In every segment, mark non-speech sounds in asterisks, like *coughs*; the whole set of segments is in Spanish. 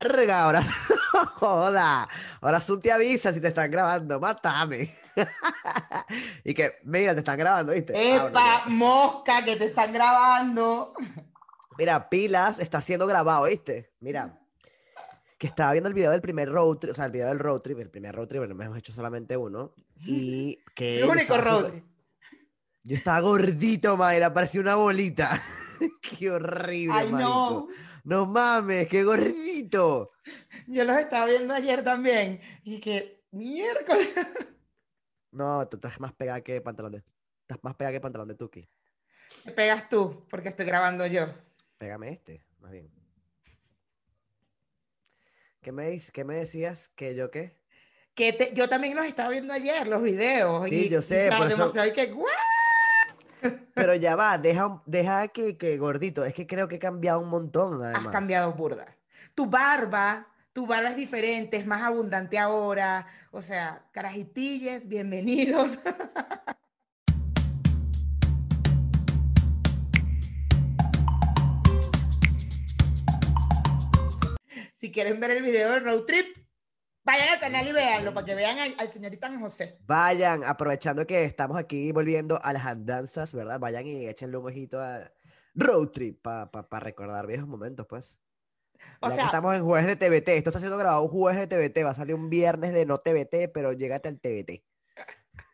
Verga, ahora. *laughs* Joda. Ahora Zoom te avisa si te están grabando. Mátame. *laughs* y que, mira, te están grabando, ¿viste? Ah, ¡Epa, mosca, que te están grabando! Mira, Pilas está siendo grabado, ¿viste? Mira. Que estaba viendo el video del primer road trip, o sea, el video del road trip, el primer road trip, no hemos hecho solamente uno. Y *laughs* que. El único road trip. Yo estaba gordito, Mayra, parecía una bolita. *laughs* Qué horrible, ¡Ay, marico. no! No mames, qué gordito. Yo los estaba viendo ayer también. Y que, miércoles. *laughs* No, tú estás más pegada que pantalón de. Estás más pegada que pantalón de Tuki. Me pegas tú, porque estoy grabando yo. Pégame este, más bien. ¿Qué me, qué me decías? ¿Que yo qué? Que te- yo también los estaba viendo ayer, los videos. Sí, y, yo sé, sea, por eso- demasiado, y que, "Guau". Pero ya va, deja, deja que, que gordito. Es que creo que he cambiado un montón, Has además. cambiado burda. Tu barba, tu barba es diferente, es más abundante ahora. O sea, carajitilles, bienvenidos. *laughs* Si quieren ver el video del road trip, vayan al canal y véanlo para que vean al, al señorita José. Vayan, aprovechando que estamos aquí volviendo a las andanzas, ¿verdad? Vayan y échenle un ojito a Road Trip para recordar viejos momentos, pues. O Ya que sea, estamos en jueves de TBT. Esto está siendo grabado un jueves de TBT. Va a salir un viernes de no TBT, pero llégate al TBT.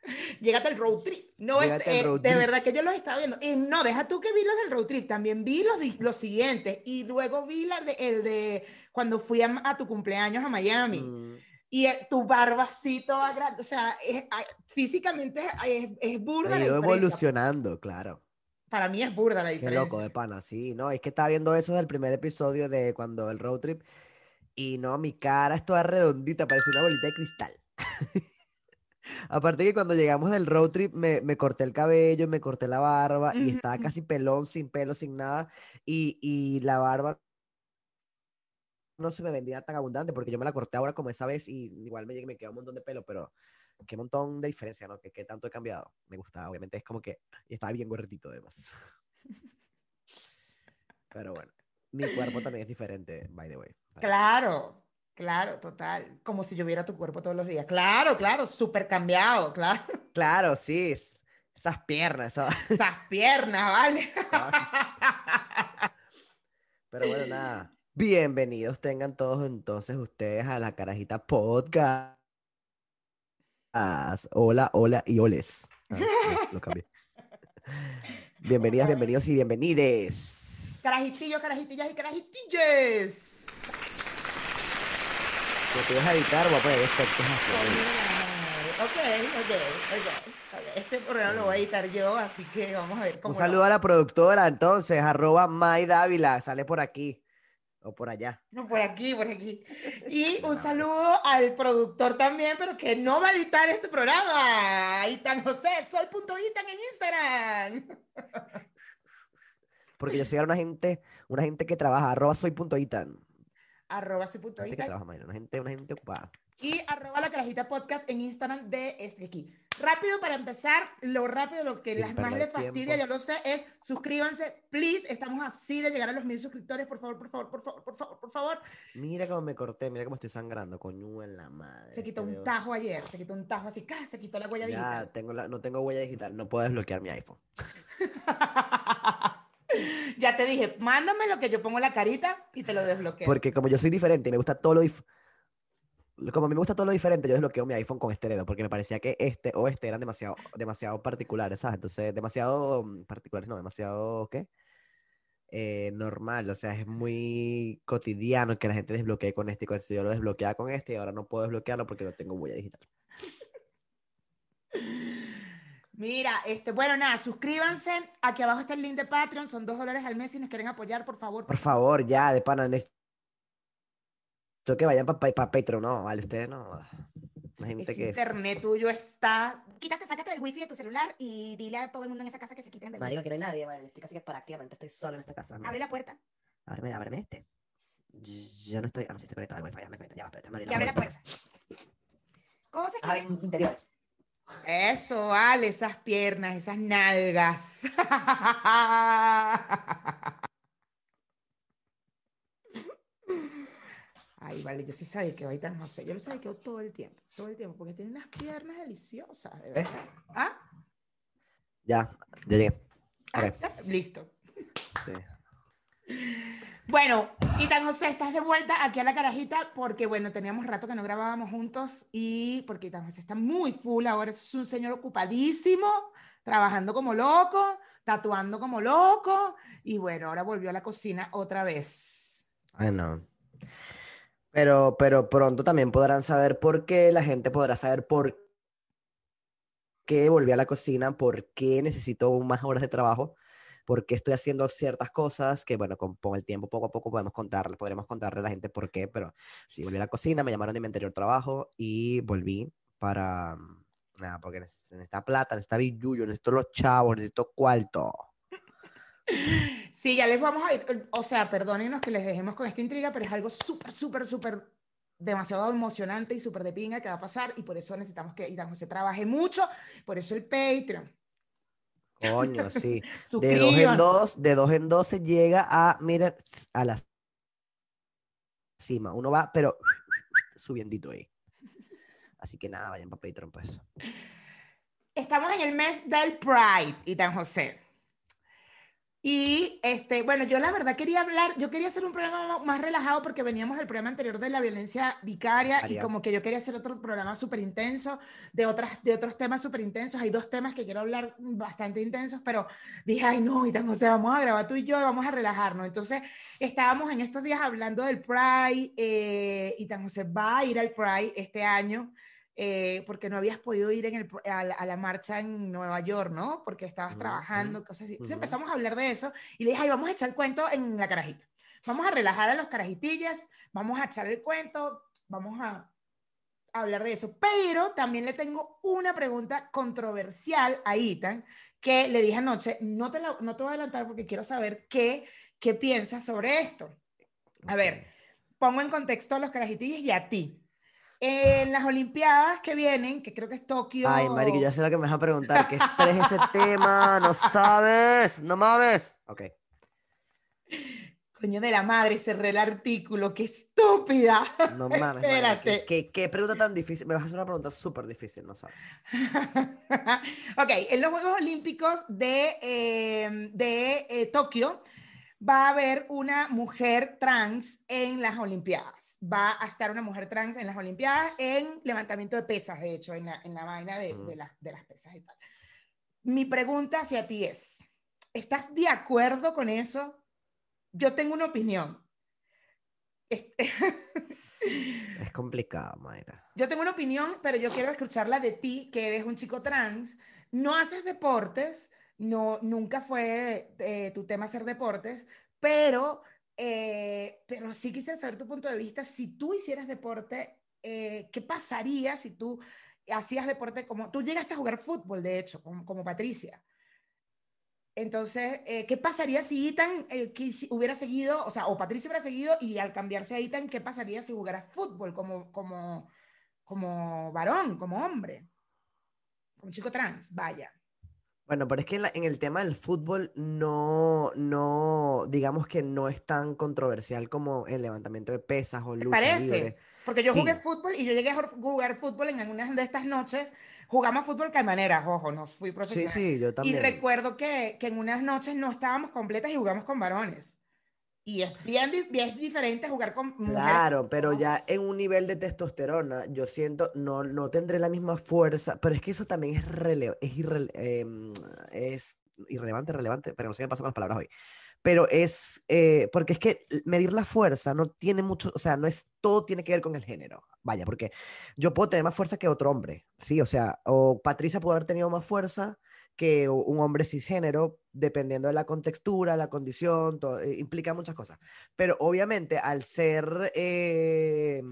*laughs* Llégate al road trip. No, es, eh, road de trip. verdad que yo los estaba viendo. Y no, deja tú que vi los del road trip. También vi los, los siguientes. Y luego vi la de, el de cuando fui a, a tu cumpleaños a Miami. Mm, Y eh, tu barba así toda grande. O sea, es- ah, físicamente es, es burda ido evolucionando, claro. Para mí es burda la Qué diferencia. loco de pana, sí, no, es que estaba viendo eso del primer episodio de cuando el road trip y no, mi cara es toda redondita, parece una bolita de cristal. *laughs* Aparte que cuando llegamos del road trip me, me corté el cabello, me corté la barba y estaba casi pelón, sin pelo, sin nada y, y la barba no se me vendía tan abundante porque yo me la corté ahora como esa vez y igual me, me queda un montón de pelo, pero qué montón de diferencia, ¿no? Que, que tanto he cambiado. Me gustaba, obviamente es como que estaba bien gordito además. *laughs* Pero bueno, mi cuerpo también es diferente, by the way. Claro, claro, total. Como si yo viera tu cuerpo todos los días. Claro, claro, súper cambiado, *laughs* claro. Claro, sí, es- esas piernas, Esas piernas, ¿vale? *laughs* Pero bueno, nada. Bienvenidos tengan todos entonces ustedes a la Carajita Podcast. Hola, hola y oles. Ah, no, lo cambié. *laughs* Bienvenidas, bienvenidos y bienvenides. Carajitillos, carajitillas y carajitilles. Si te vas a editar, voy a poner efectos así. Ok, ok, ok, ok. Este programa lo voy a editar yo, así que vamos a ver cómo Un lo- saludo a la productora, entonces, arroba May Dávila, sale por aquí o por allá. No, por aquí, por aquí. Y un saludo al productor también, pero que no va a editar este programa. Itan José, soy punto Itan en Instagram. Porque yo soy una gente, una gente que trabaja, arroba soy punto itan. Arroba soy punto Gente que trabaja, Mayra, una gente, una gente ocupada. Y arroba la carajita podcast en Instagram de este aquí. Rápido para empezar, lo rápido, lo que Sin las más les fastidia, yo lo sé, es suscríbanse, please. Estamos así de llegar a los mil suscriptores, por favor, por favor, por favor, por favor, por favor. Mira cómo me corté, mira cómo estoy sangrando, coño en la madre. Se quitó un tajo ayer, se quitó un tajo así, ¡ca! se quitó la huella Ya, digital. tengo la, no tengo huella digital, no puedo desbloquear mi iPhone. *laughs* *laughs* ya te dije, mándame lo que yo pongo la carita y te lo desbloqueo. Porque como yo soy diferente y me gusta todo lo dif- como a mí me gusta todo lo diferente, yo desbloqueo mi iPhone con este dedo, porque me parecía que este o este eran demasiado, demasiado particulares, ¿sabes? Entonces, demasiado mm, particulares, no, demasiado, ¿qué? Eh, normal, o sea, es muy cotidiano que la gente desbloquee con este y con este. Yo lo desbloqueaba con este y ahora no puedo desbloquearlo porque no tengo huella digital. *laughs* Mira, este, bueno, nada, suscríbanse. Aquí abajo está el link de Patreon, son dos dólares al mes si nos quieren apoyar, por favor. Por favor, ya, de pana, necesito que vayan para Patreon, no, vale, ustedes no. Imagínate que... internet tuyo está. Quítate, sácate del wifi de tu celular y dile a todo el mundo en esa casa que se quiten del Marico, que no hay nadie, vale, estoy casi que prácticamente estoy solo en esta casa. Abre la puerta Ábreme, ábreme este. Yo no estoy. Ah, no, sí, estoy conectado al wifi. Ya me conecto. Ya, espérate, y abre la puerta. ¿Cómo se Ah, interior. Eso, vale esas piernas, esas nalgas. Ay, vale, yo sí sabía que va ahorita no sé. Yo lo sabía que todo el tiempo, todo el tiempo, porque tiene unas piernas deliciosas, de verdad. ¿Eh? ¿Ah? Ya, ya llegué. *laughs* Listo. Sí. Bueno, y tan José, estás de vuelta aquí a la carajita porque, bueno, teníamos rato que no grabábamos juntos y porque Tan José está muy full, ahora es un señor ocupadísimo, trabajando como loco, tatuando como loco y bueno, ahora volvió a la cocina otra vez. Ay, no. Pero, pero pronto también podrán saber por qué, la gente podrá saber por qué volví a la cocina, por qué necesito más horas de trabajo porque estoy haciendo ciertas cosas que, bueno, con, el tiempo, poco a poco podemos contarle, podremos contarle a la gente por qué, pero sí, volví a la cocina, me llamaron de mi anterior trabajo y volví para, mm, nada, porque necesita plata, necesita billuyo, necesito los chavos, necesito cuarto. *laughs* Sí, ya les vamos a ir, o sea, perdónenos que les dejemos con esta intriga, pero es algo súper, súper, súper demasiado emocionante y súper de pinga que va a pasar y por eso necesitamos que Irán José trabaje mucho, por eso el Patreon. Coño, sí. *laughs* de dos en dos, de dos en dos se llega a, mira, a la cima. Uno va, pero subiendito ahí. Así que nada, vayan para Patreon, pues. Estamos en el mes del Pride, y tan José. Y este, bueno, yo la verdad quería hablar, yo quería hacer un programa más relajado porque veníamos del programa anterior de la violencia vicaria y como que yo quería hacer otro programa súper intenso de, otras, de otros temas súper intensos. Hay dos temas que quiero hablar bastante intensos, pero dije, ay no, y tan, o sea, vamos a grabar tú y yo y vamos a relajarnos. Entonces, estábamos en estos días hablando del Pride eh, y tan José va a ir al Pride este año. Eh, porque no habías podido ir en el, a, la, marcha en Nueva York, ¿no? Porque estabas trabajando, cosas así. Entonces empezamos a hablar de eso y le dije, ay, vamos a echar el cuento en la carajita. Vamos a relajar a los carajitillas, vamos a echar el cuento, vamos a hablar de eso. Pero también le tengo una pregunta controversial a Ethan, que le dije anoche, no te, no te voy a adelantar porque quiero saber qué, qué piensas sobre esto. A ver, pongo en contexto a los carajitillas y a ti. En las Olimpiadas que vienen, que creo que es Tokio. Ay, Mari, ya sé lo que me vas a preguntar. ¿Qué estrés ese tema? No sabes, no mames. Ok. Coño de la madre, cerré el artículo, qué estúpida. *laughs* No mames. Espérate. ¿qué, pregunta tan difícil? Me vas a hacer una pregunta súper difícil, no sabes. *laughs* ok, en los Juegos Olímpicos de, eh, de eh, Tokio va a haber una mujer trans en las Olimpiadas. Va a estar una mujer trans en las Olimpiadas en levantamiento de pesas, de hecho, en la, en la vaina de, de, de las pesas y tal. Mi pregunta hacia ti es, ¿estás de acuerdo con eso? Yo tengo una opinión. *laughs* Es, complicado, Mayra. Yo tengo una opinión, pero yo quiero escucharla de ti, que eres un chico trans. No haces deportes, no, nunca fue eh, tu tema hacer deportes, pero, eh, pero sí quisiera saber tu punto de vista. Si tú hicieras deporte, eh, ¿qué pasaría si tú hacías deporte como tú llegaste a jugar fútbol, de hecho, como, Patricia? Entonces, ¿qué pasaría si Ethan hubiera seguido, o sea, o Patricia hubiera seguido y al cambiarse a Ethan, ¿qué pasaría si jugara fútbol como, como, como varón, como hombre? Como chico trans, vaya. Bueno, pero es que en, el tema del fútbol no, no, digamos que no es tan controversial como el levantamiento de pesas o lucha parece? Porque yo jugué fútbol y yo llegué a jugar fútbol en algunas de estas noches. Jugamos fútbol que manera, ojo, no fui profesional. Sí, sí, yo también. Y recuerdo que, que en unas noches no estábamos completas y jugamos con varones. Y es bien, bien diferente jugar con mujeres. Claro, pero ya en un nivel de testosterona, yo siento, no, no tendré la misma fuerza, pero es que eso también es, rele es, em, es irrelevante, relevante, pero no sé qué pasa con las palabras hoy. Pero es, eh, porque es que medir la fuerza no tiene mucho, o sea, no es, todo tiene que ver con el género. Vaya, porque yo puedo tener más fuerza que otro hombre, ¿sí? O sea, o Patricia puede haber tenido más fuerza que un hombre cisgénero, dependiendo de la contextura, la condición, todo, eh, implica muchas cosas. Pero obviamente al ser eh,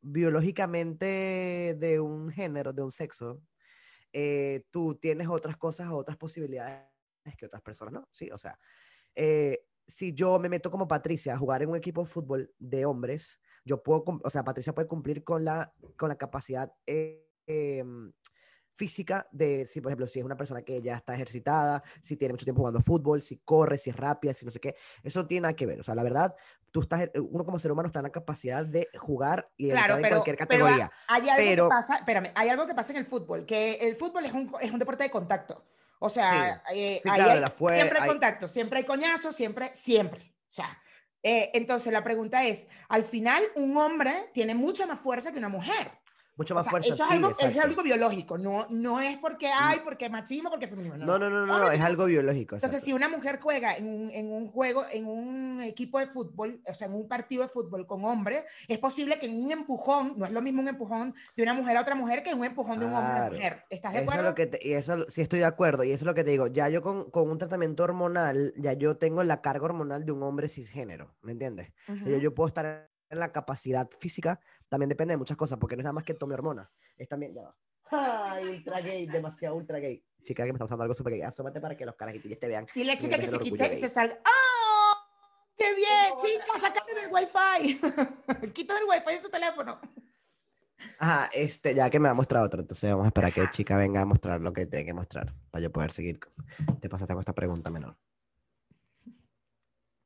biológicamente de un género, de un sexo, eh, tú tienes otras cosas, otras posibilidades que otras personas, ¿no? Sí, o sea, si yo me meto como Patricia a jugar en un equipo de fútbol de hombres, yo puedo, o sea, Patricia puede cumplir con la, con la capacidad em, física de si, por ejemplo, si es una persona que ya está ejercitada, si tiene mucho tiempo jugando fútbol, si corre, si es rápida, si no sé qué. Eso no tiene nada que ver. O sea, la verdad, tú estás, eh, uno como ser humano está en la capacidad de jugar y de Claro, entrar en pero, cualquier pero categoría. hay algo pero- que pasa, espérame, hay algo que pasa en el fútbol, que el fútbol es un, es un deporte de contacto. O sea, eh, Sí, claro, hay- la fue- siempre hay hay- contacto, siempre hay coñazo, siempre, siempre. O sea, eh, entonces la pregunta es, al final un hombre tiene mucha más fuerza que una mujer. Mucho O más sea, fuerza, eso es sí, algo, es exacto. algo biológico, no, no es porque hay, porque machismo, porque feminismo. No, no, no, no, no, es algo biológico. Entonces, exacto. si una mujer juega en un, en un juego, en un equipo de fútbol, o sea, en un partido de fútbol con hombres, es posible que en un empujón, no es lo mismo un empujón de una mujer a otra mujer que un empujón de un hombre a una mujer. ¿Estás de Eso es acuerdo? lo que te- y eso sí estoy de acuerdo, y eso es lo que te digo. Ya yo con, con un tratamiento hormonal, ya yo tengo la carga hormonal de un hombre cisgénero, ¿me entiendes? O sea, yo, yo puedo estar en la capacidad física, también depende de muchas cosas, porque no es nada más que tome hormonas. Es también, ya va. Ay, ultra gay, demasiado ultra gay. Chica, que me está pasando algo súper gay. Asómate para que los carajitos te vean. Dile, chica, que se quite y se salga. ¡Ah! ¡Qué bien, chica! ¡Sácate del wifi! *laughs* Quita el wifi de tu teléfono. Ajá, este, ya que me ha mostrado otro, entonces vamos a esperar a que chica venga a mostrar lo que tiene que mostrar, para yo poder seguir. Te pasaste con esta pregunta menor.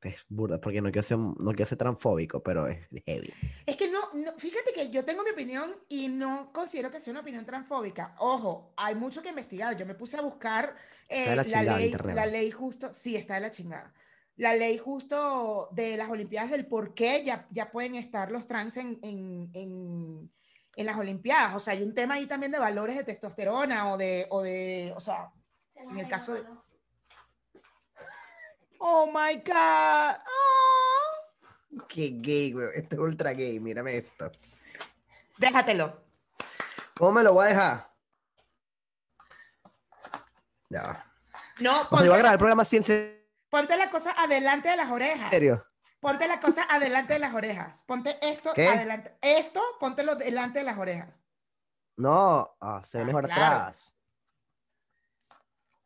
Es burda, porque no quiero ser, no quiero ser transfóbico, pero es heavy. Es que no, no, fíjate que yo tengo mi opinión y no considero que sea una opinión transfóbica. Ojo, hay mucho que investigar. Yo me puse a buscar eh, la ley, la ley justo, sí, está de la chingada. La ley justo de las Olimpiadas del por qué ya, ya pueden estar los trans en, en, en, en las Olimpiadas. O sea, hay un tema ahí también de valores de testosterona o de, o de, o sea, En el caso de- oh my God. Oh. Qué gay, güey. Esto es ultra gay, mírame esto. Déjatelo. ¿Cómo me lo voy a dejar? Ya va. No, O sea, yo voy a ponte, grabar el programa en ponte la cosa adelante de las orejas. serio. Ponte la cosa adelante de las orejas. Ponte esto ¿Qué? adelante. Esto, póntelo delante de las orejas. No, ah, se ve Ah, mejor claro. atrás.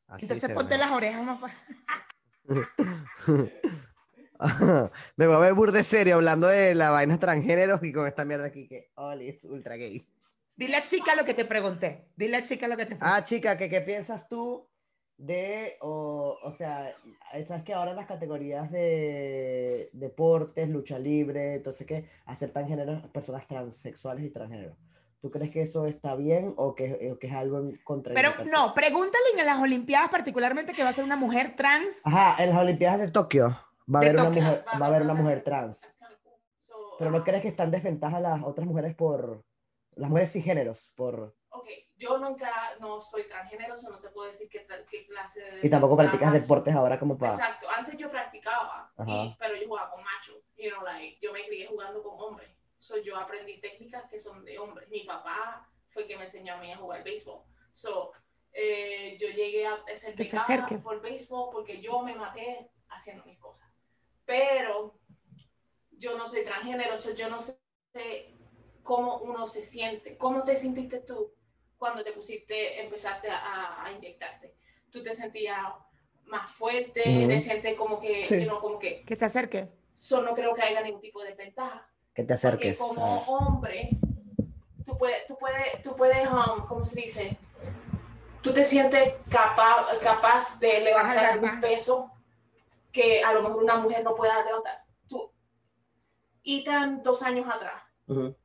Así Entonces ve ponte las orejas más *laughs* *laughs* Me voy a ver burde serio hablando de la vaina transgénero y con esta mierda aquí que Oli es ultra gay. Dile a chica lo que te pregunté. Dile a chica lo que te pregunté. Ah, chica, ¿qué, qué piensas tú de, o, o sea, sabes que ahora las categorías de deportes, lucha libre, entonces que aceptan géneros, personas transexuales y transgénero? ¿Tú crees que eso está bien o que, o que es algo en contra? Pero no, pregúntale en las Olimpiadas particularmente que va a ser una mujer trans. Ajá, en las Olimpiadas de Tokio va a haber una mujer, va a haber una mujer trans. Pero ¿no crees que están en desventaja las otras mujeres por las mujeres cisgéneros por Ok, yo nunca, no soy transgénero, so no te puedo decir qué, qué clase de... y tampoco practicas deportes ahora como para Exacto, antes yo practicaba, y- pero yo jugaba con machos, you know, like, yo me crié jugando con hombres, so yo aprendí técnicas que son de hombres. Mi papá fue el que me enseñó a mí a jugar béisbol, so eh, yo llegué a Que se por béisbol porque yo me maté haciendo mis cosas, pero yo no soy transgénero, so yo no sé cómo uno se siente, cómo te sentiste tú cuando te pusiste, empezaste a, a inyectarte. Tú te sentías más fuerte, Ujú. te sientes como que, Sí. you know, como que, Que se acerque. so no creo que haya ningún tipo de ventaja. Que te Porque acerques. como a- hombre, tú puedes, tú puedes, tú puedes, um, ¿cómo se dice? Tú te sientes capaz, capaz de levantar baja. peso que a lo mejor una mujer no pueda levantar. Tú, y tan dos años atrás, Ujú.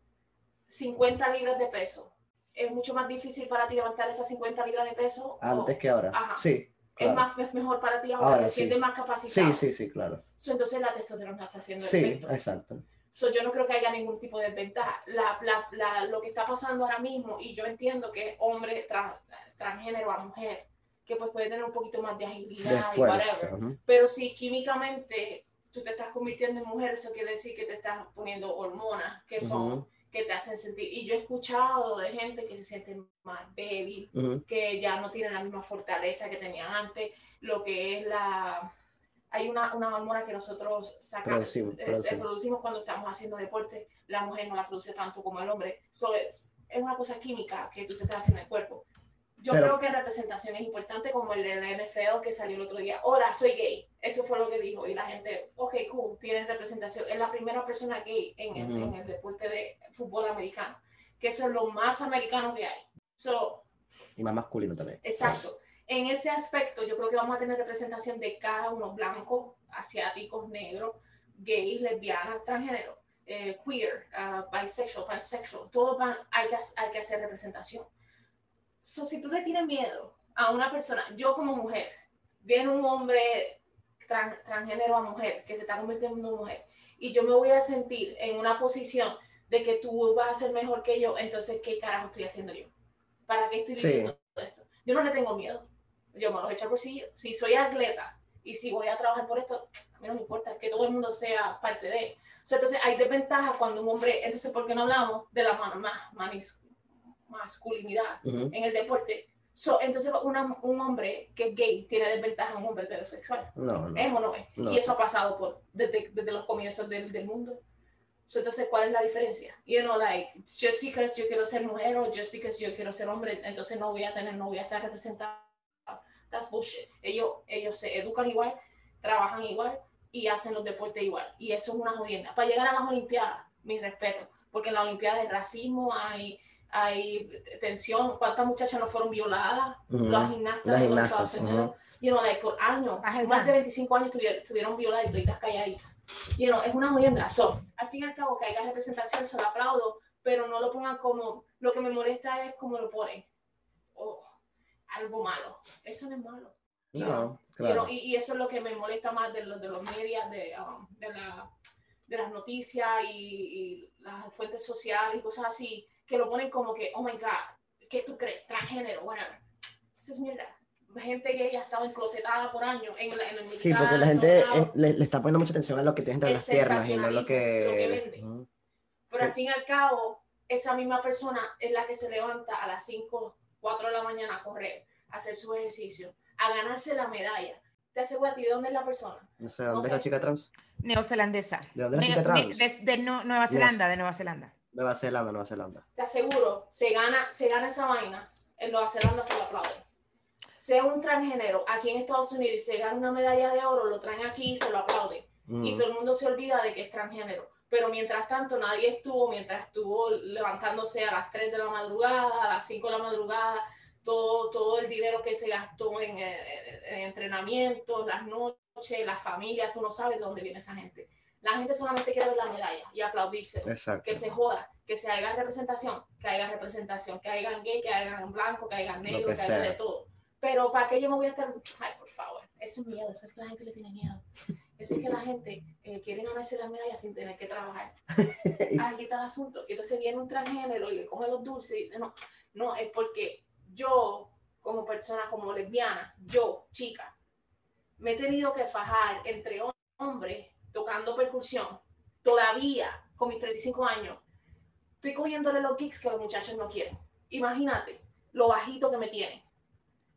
50 libras de peso. ¿Es mucho más difícil para ti levantar esas 50 libras de peso? o Antes que ahora. Ajá. Sí. ¿Es, claro. más, es mejor para ti ahora? Ahora ¿Te sí. sientes más capacitado? Sí, sí, sí, claro. So, entonces la testosterona está haciendo el Sí, efecto. exacto. So, yo no creo que haya ningún tipo de desventaja. La, la, la- lo que está pasando ahora mismo, y yo entiendo que es hombre trans- transgénero a mujer, que pues puede tener un poquito más de agilidad De y whatever. Pero si químicamente tú te estás convirtiendo en mujer, eso quiere decir que te estás poniendo hormonas que son que te hacen sentir. Y yo he escuchado de gente que se siente más débil, que ya no tienen la misma fortaleza que tenían antes, lo que es la... Hay una, una hormona que nosotros sacamos, Producimos, eh, producimos. producimos cuando estamos haciendo deporte, la mujer no la produce tanto como el hombre. So, es, es una cosa química que tú te estás haciendo en el cuerpo. Yo Pero- creo que representación es importante, como el de la NFL que salió el otro día. Hola, soy gay. Eso fue lo que dijo. Y la gente, ok, cool, tienes representación. Es la primera persona gay en el, Ujú. en el deporte de fútbol americano. Que eso es lo más americano que hay. So, Y más masculino también. Exacto. En ese aspecto, yo creo que vamos a tener representación de cada uno, blanco, asiáticos, negros, gays, lesbianas, transgénero, eh, queer, uh, bisexual, pansexual, todo van, hay, que, hay que hacer representación. So, si tú le tienes miedo a una persona, yo como mujer, viene un hombre tran- transgénero a mujer que se está convirtiendo en mujer y yo me voy a sentir en una posición de que tú vas a ser mejor que yo, entonces, ¿qué carajo estoy haciendo yo? ¿Para qué estoy Sí. viviendo todo esto? Yo no le tengo miedo. Yo me lo echo al bolsillo. Si soy atleta y si voy a trabajar por esto, a mí no me importa que todo el mundo sea parte de. O sea, entonces, hay desventajas cuando un hombre. Entonces, ¿por qué no hablamos de la ma- ma- manis- masculinidad Ujú. en el deporte? So, entonces, una- un hombre que es gay tiene desventaja a un hombre heterosexual. No, no. ¿Es o no es? No. Y eso ha pasado por, desde, desde los comienzos del, del mundo. So, entonces, ¿cuál es la diferencia? You know, like, just because yo quiero ser mujer o just because yo quiero ser hombre, entonces no voy a tener, no voy a estar representado. That's bullshit. Ellos, ellos se educan igual, trabajan igual y hacen los deportes igual. Y eso es una jodienda. Para llegar a las Olimpiadas, mi respeto, porque en las Olimpiadas hay racismo, hay, hay tensión. ¿Cuántas muchachas no fueron violadas? Ujú. Las gimnastas Las gimnastas, Estados Unidos. ujú. You know, like, por años, más de 25 años estuvieron, estuvieron violadas y toditas calladitas. You know, es una jodienda. So, al fin y al cabo, que haya representación, se lo aplaudo, pero no lo pongan como, lo que me molesta es como lo ponen. Oh, algo malo. Eso no es malo. No, claro. y, y eso es lo que me molesta más de los, de los medios, de, um, de, la, de las noticias y, y las fuentes sociales y cosas así, que lo ponen como que, oh my God, ¿qué tú crees? Transgénero, whatever. Eso es mierda. Gente que ya ha estado enclosetada por años en, la- en el Sí, militar, porque la en gente le, le está poniendo mucha atención a lo que tiene entre las piernas y no lo que... lo que vende. Ujú. Pero al fin y al cabo, esa misma persona es la que se levanta a las 5, 4 de la mañana a correr, a hacer su ejercicio, a ganarse la medalla. Te aseguro a ti, ¿de dónde es la persona? No sé, ¿dónde O es la sea, chica trans? Neozelandesa. ¿De dónde es la chica trans? de, de Nu- Nueva Zelanda, de Nueva Zelanda. Nueva Zelanda, Nueva Zelanda. Te aseguro, se gana, se gana esa vaina, en Nueva Zelanda se lo aplauden. Sea un transgénero aquí en Estados Unidos y se gana una medalla de oro, lo traen aquí y se lo aplauden. y Ujú. todo el mundo se olvida de que es transgénero. Pero mientras tanto, nadie estuvo, mientras estuvo levantándose a las 3 de la madrugada, a las 5 de la madrugada, todo, todo el dinero que se gastó en, eh, en entrenamiento, las noches, las familias, tú no sabes de dónde viene esa gente. La gente solamente quiere ver la medalla y aplaudirse. Exacto. Que se joda, que se haga representación, que haya representación, que hagan gay, que hagan blanco, que hagan negro, que que, de todo. Pero ¿para qué yo me voy a estar? Ay, por favor, eso es miedo, eso es que la gente le tiene miedo. Eso es que la gente eh, quiere ganarse las medallas sin tener que trabajar. *laughs* Aquí está el asunto. Y entonces viene un transgénero y le coge los dulces y dice, no, no, es porque yo, como persona, como lesbiana, yo, chica, me he tenido que fajar entre hom- hombres tocando percusión, todavía con mis 35 años, estoy cogiéndole los kicks que los muchachos no quieren. Imagínate lo bajito que me tienen.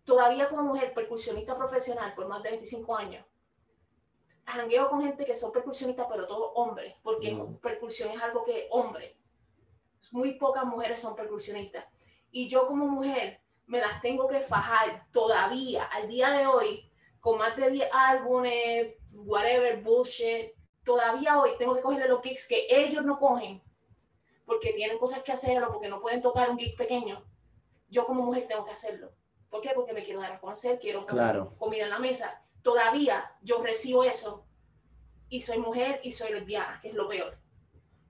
Todavía como mujer percusionista profesional por más de 25 años, jangueo con gente que son percusionistas, pero todos hombres, porque Ujú. percusión es algo que hombre. Muy pocas mujeres son percusionistas. Y yo como mujer me las tengo que fajar todavía, al día de hoy, con más de 10 álbumes, whatever, bullshit. Todavía hoy tengo que cogerle los gigs que ellos no cogen, porque tienen cosas que hacer o porque no pueden tocar un gig pequeño. Yo como mujer tengo que hacerlo. ¿Por qué? Porque me quiero dar a conocer, quiero Claro. comida en la mesa. Todavía yo recibo eso y soy mujer y soy lesbiana, que es lo peor.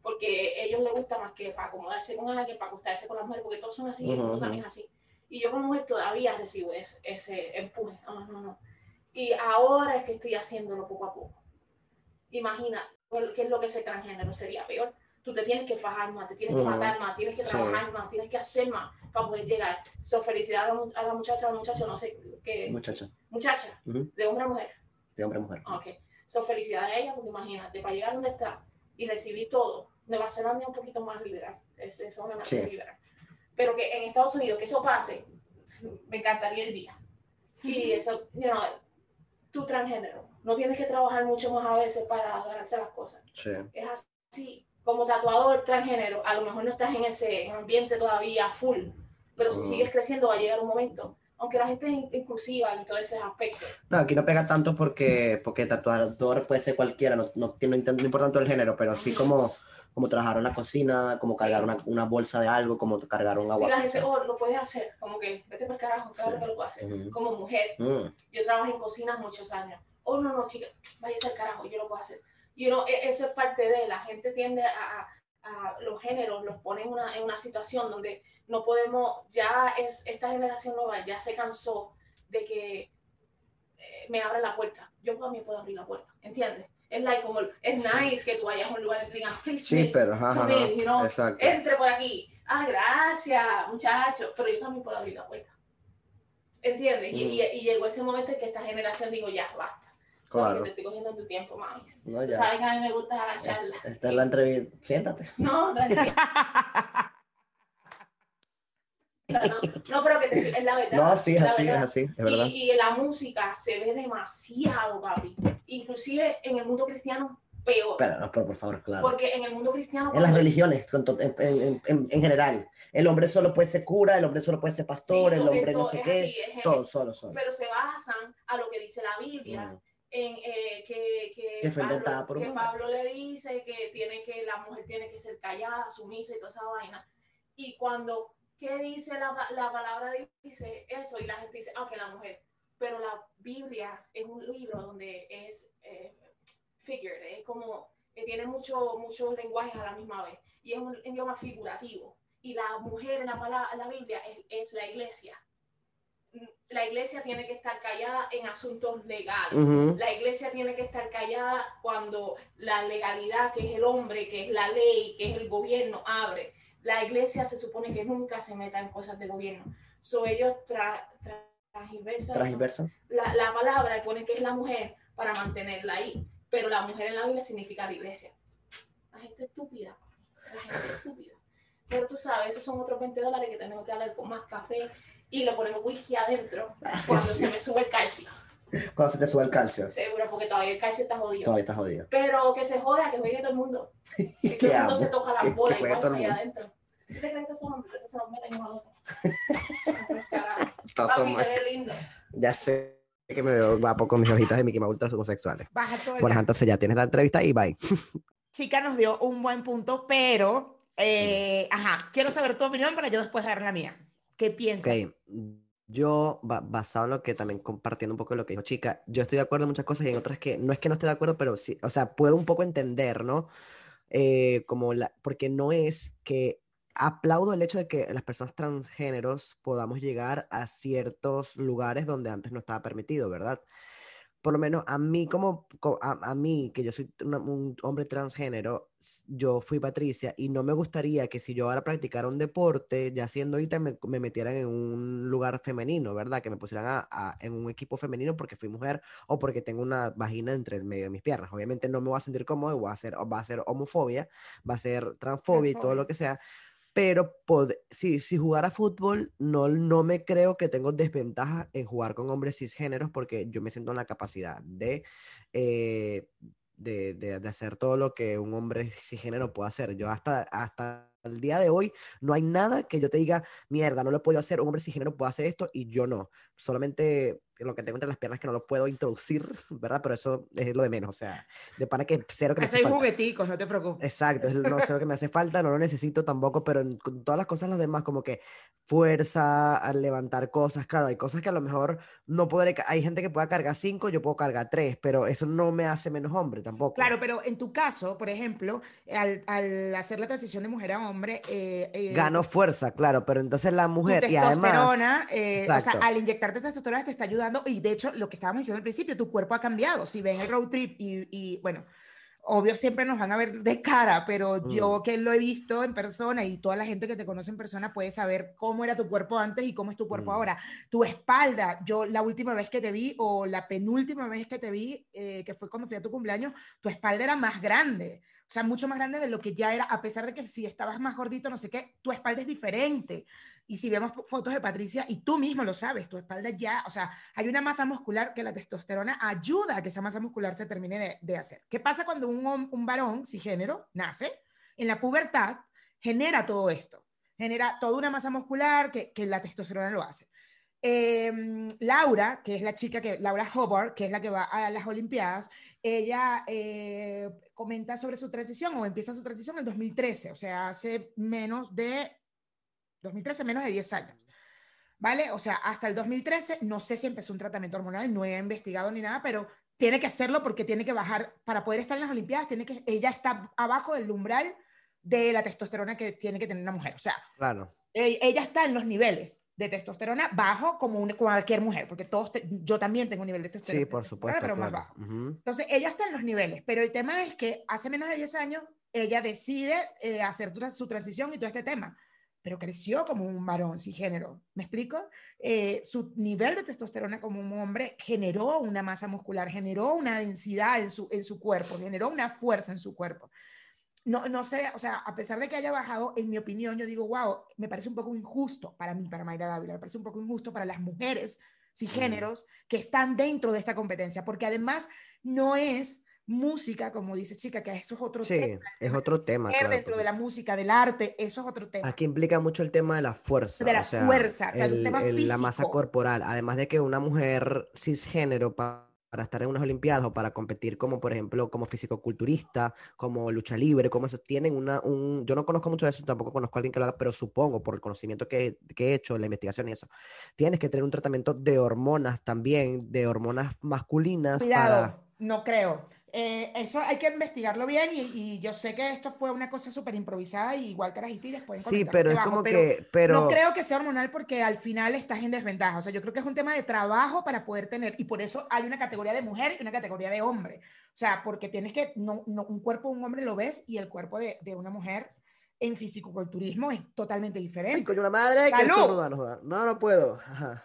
Porque a ellos les gusta más que para acomodarse con alguien, para acostarse con las mujeres, porque todos son así, y el Ujú, mundo ujú. también es así. Y yo como mujer todavía recibo ese, ese empuje. No, no, no. Y ahora es que estoy haciéndolo poco a poco. Imagina, ¿qué es lo que es el transgénero? Sería peor. Tú te tienes que fajar más, te tienes que matar más, tienes que Sí. trabajar más, tienes que hacer más para poder llegar. So, felicidad a la, a la muchacha, al muchacho, no sé qué. Muchacha, Muchacha, Ujú. de hombre a mujer. de hombre a mujer. Ok. So, felicidad a ella, porque imagínate, para llegar donde está y recibir todo, Nueva Zelanda es un poquito más liberal. Es, es una nación Sí. liberal. Pero que en Estados Unidos, que eso pase, me encantaría el día. Y eso, you know, tú transgénero, no tienes que trabajar mucho más a veces para ganarte las cosas. Sí. Es así. Como tatuador transgénero, a lo mejor no estás en ese ambiente todavía full, pero si sigues creciendo va a llegar un momento. Aunque la gente es in- inclusiva en todos esos aspectos. No, aquí no pega tanto porque, porque tatuador puede ser cualquiera, no, no, no, no importa tanto el género, pero sí como, como trabajar en la cocina, como cargar una, una bolsa de algo, como cargar un agua. la gente, oh, lo puedes hacer, como que vete el carajo, claro Sí. que lo puedo hacer. Como mujer, Mm, yo trabajé en cocina muchos años. Oh, no, no, chica, váyase al carajo, yo lo puedo hacer. You know, e- eso es parte de, la gente tiende a, a- a los géneros, los pone en una, en una situación donde no podemos, ya es, esta generación nueva ya se cansó de que eh, me abra la puerta. Yo también puedo abrir la puerta, ¿entiendes? Es like como, es nice que tú vayas a un lugar y te please, Sí, pero, ajá, come ajá, in", you know, exacto. entre por aquí. Ah, gracias, muchacho. Pero yo también puedo abrir la puerta. ¿Entiendes? Y, Mm. y- y llegó ese momento en que esta generación digo, ya, basta. Claro. Te estoy cogiendo tu tiempo, mami. No, ya. sabes que a mí me gusta la charla. Esta es la entrevista. Siéntate. No, tranquila. *laughs* No, no, pero que te- es la verdad. No, sí, es así, es verdad. así, es verdad. Y, y la música se ve demasiado, papi. Inclusive en el mundo cristiano, peor. Pero, no, pero por favor, claro. Porque en el mundo cristiano... En las religiones, en, en- en- en general. El hombre solo puede ser cura, el hombre solo puede ser Sí, pastor, el todo hombre no sé es qué. así, es- Todo, solo, solo. Pero se basan a lo que dice la Biblia. Mm, en eh, que, que, Que Pablo, que. Pablo le dice que tiene que la mujer tiene que ser callada, sumisa y toda esa vaina. Y cuando, ¿qué dice la, la palabra? Dice eso y la gente dice, ah, que la mujer. Pero la Biblia es un libro donde es eh, figured, es como que tiene mucho, muchos lenguajes a la misma vez. Y es un idioma figurativo. Y la mujer en la, palabra, en la Biblia es, es la iglesia. La iglesia tiene que estar callada en asuntos legales. ujú. La iglesia tiene que estar callada cuando la legalidad, que es el hombre, que es la ley, que es el gobierno, abre. La iglesia se supone que nunca se meta en cosas de gobierno. So ellos tra, tra- Transverso. la, la palabra y ponen que es la mujer para mantenerla ahí. Pero la mujer en la Biblia significa la iglesia. La gente estúpida. La gente estúpida. Pero tú sabes, esos son otros 20 dólares que tenemos que hablar con más café y le ponemos whisky adentro cuando Sí. se me sube el calcio. Cuando se te sube el calcio, Seguro, porque todavía el calcio está jodido. todavía estás jodido. Pero que se joda, que juegue todo el mundo. *laughs* Que ¿Qué todo el mundo se toca las bolas el allá mundo. adentro. ¿Tú te crees que esos hombres se los meten? Carajo. Está Papi, mal. te ve lindo. Ya sé que me veo guapo con mis hojitas de Mickey Mouse ultra homosexuales. Baja todo el Bueno, entonces ya tienes la entrevista y bye. *laughs* Chica nos dio un buen punto, pero, eh, ajá, quiero saber tu opinión para yo después dar la mía. ¿Qué piensas? Ok, yo, ba- basado en lo que también compartiendo un poco lo que dijo Chica, yo estoy de acuerdo en muchas cosas y en otras que no es que no esté de acuerdo, pero sí, o sea, puedo un poco entender, ¿no? Eh, como la, porque no es que aplaudo el hecho de que las personas transgéneros podamos llegar a ciertos lugares donde antes no estaba permitido, ¿verdad? Por lo menos a mí como, co- a, a mí, que yo soy una- un hombre transgénero, yo fui Patricia y no me gustaría que si yo ahora practicara un deporte, ya siendo ahorita, me, me metieran en un lugar femenino, ¿verdad? Que me pusieran a- a- en un equipo femenino porque fui mujer o porque tengo una vagina entre el medio de mis piernas. Obviamente no me voy a sentir cómodo, y voy a hacer, va a ser homofobia, va a ser transfobia y todo lo que sea. Pero si, si jugara fútbol, no, no me creo que tengo desventaja en jugar con hombres cisgéneros porque yo me siento en la capacidad de, eh, de, de- de hacer todo lo que un hombre cisgénero puede hacer. Yo hasta, hasta el día de hoy no hay nada que yo te diga, mierda, no lo puedo hacer, un hombre cisgénero puede hacer esto y yo no. Solamente lo que tengo entre las piernas que no lo puedo introducir, *laughs* ¿verdad? Pero eso es lo de menos, o sea, de para que cero que me hace falta. jugueticos, no te preocupes. Exacto, es lo que me hace falta, no lo necesito tampoco, pero en, con todas las cosas las demás, como que fuerza, a levantar cosas, claro, hay cosas que a lo mejor no podré, hay gente que pueda cargar cinco, yo puedo cargar tres, pero eso no me hace menos hombre tampoco. Claro, pero en tu caso, por ejemplo, al, al hacer la transición de mujer a hombre, eh, eh, Gano fuerza, claro, pero entonces la mujer y además... testosterona, eh, o sea, al inyectarte testosterona te está ayudando y de hecho, lo que estábamos diciendo al principio, tu cuerpo ha cambiado. Si ven el road trip y, y, bueno, obvio siempre nos van a ver de cara, pero Mm. yo que lo he visto en persona y toda la gente que te conoce en persona puede saber cómo era tu cuerpo antes y cómo es tu cuerpo Mm. ahora. Tu espalda, yo la última vez que te vi o la penúltima vez que te vi, eh, que fue cuando fui a tu cumpleaños, tu espalda era más grande. O sea, mucho más grande de lo que ya era, a pesar de que si estabas más gordito, no sé qué, tu espalda es diferente. Y si vemos fotos de Patricia, y tú mismo lo sabes, tu espalda ya, o sea, hay una masa muscular que la testosterona ayuda a que esa masa muscular se termine de, de hacer. ¿Qué pasa cuando un, un varón cisgénero nace? En la pubertad genera todo esto, genera toda una masa muscular que, que la testosterona lo hace. em, Laura, que es la chica que, Laura Hubbard, que es la que va a las Olimpiadas, ella eh, comenta sobre su transición o empieza su transición en 2013, o sea, hace menos de, 2013, menos de 10 años. ¿Vale? O sea, hasta el 2013, no sé si empezó un tratamiento hormonal, no he investigado ni nada, pero tiene que hacerlo porque tiene que bajar, para poder estar en las Olimpiadas, tiene que, ella está abajo del umbral de la testosterona que tiene que tener una mujer. O sea, Claro. ella está en los niveles de testosterona bajo como un- cualquier mujer, porque todos, te- yo también tengo un nivel de testosterona, Sí, por supuesto. pero más claro. bajo. Ujú. Entonces, ella está en los niveles, pero el tema es que hace menos de 10 años ella decide eh, hacer su transición y todo este tema, pero creció como un varón cisgénero. ¿Me explico? Eh, su nivel de testosterona como un hombre generó una masa muscular, generó una densidad en su, en su cuerpo, generó una fuerza en su cuerpo. No, no sé, o sea, a pesar de que haya bajado, en mi opinión, yo digo, wow, me parece un poco injusto para mí, para Mayra Dávila, me parece un poco injusto para las mujeres cisgéneros que están dentro de esta competencia, porque además no es música, como dice chica, que eso es otro Sí, tema. es otro tema. Claro, dentro de la música, del arte, eso es otro tema. Aquí implica mucho el tema de la fuerza. De la o sea, fuerza, o sea, el el- tema el- la masa corporal. Además de que una mujer cisgénero pa- para estar en unas Olimpiadas o para competir como, por ejemplo, como fisicoculturista, como lucha libre, como eso, tienen una, un... Yo no conozco mucho de eso, tampoco conozco a alguien que lo haga, pero supongo, por el conocimiento que, que he hecho, la investigación y eso, tienes que tener un tratamiento de hormonas también, de hormonas masculinas Cuidado, para... no creo. Eh, eso hay que investigarlo bien y, y yo sé que esto fue una cosa súper improvisada y igual Carajistires pueden Sí, pero es como pero que... Pero... No creo que sea hormonal porque al final estás en desventaja. O sea, yo creo que es un tema de trabajo para poder tener, y por eso hay una categoría de mujer y una categoría de hombre. O sea, porque tienes que, no, no, un cuerpo de un hombre lo ves y el cuerpo de, de una mujer en fisicoculturismo es totalmente Ay, diferente. coño, la madre, que. No, no puedo. Ajá.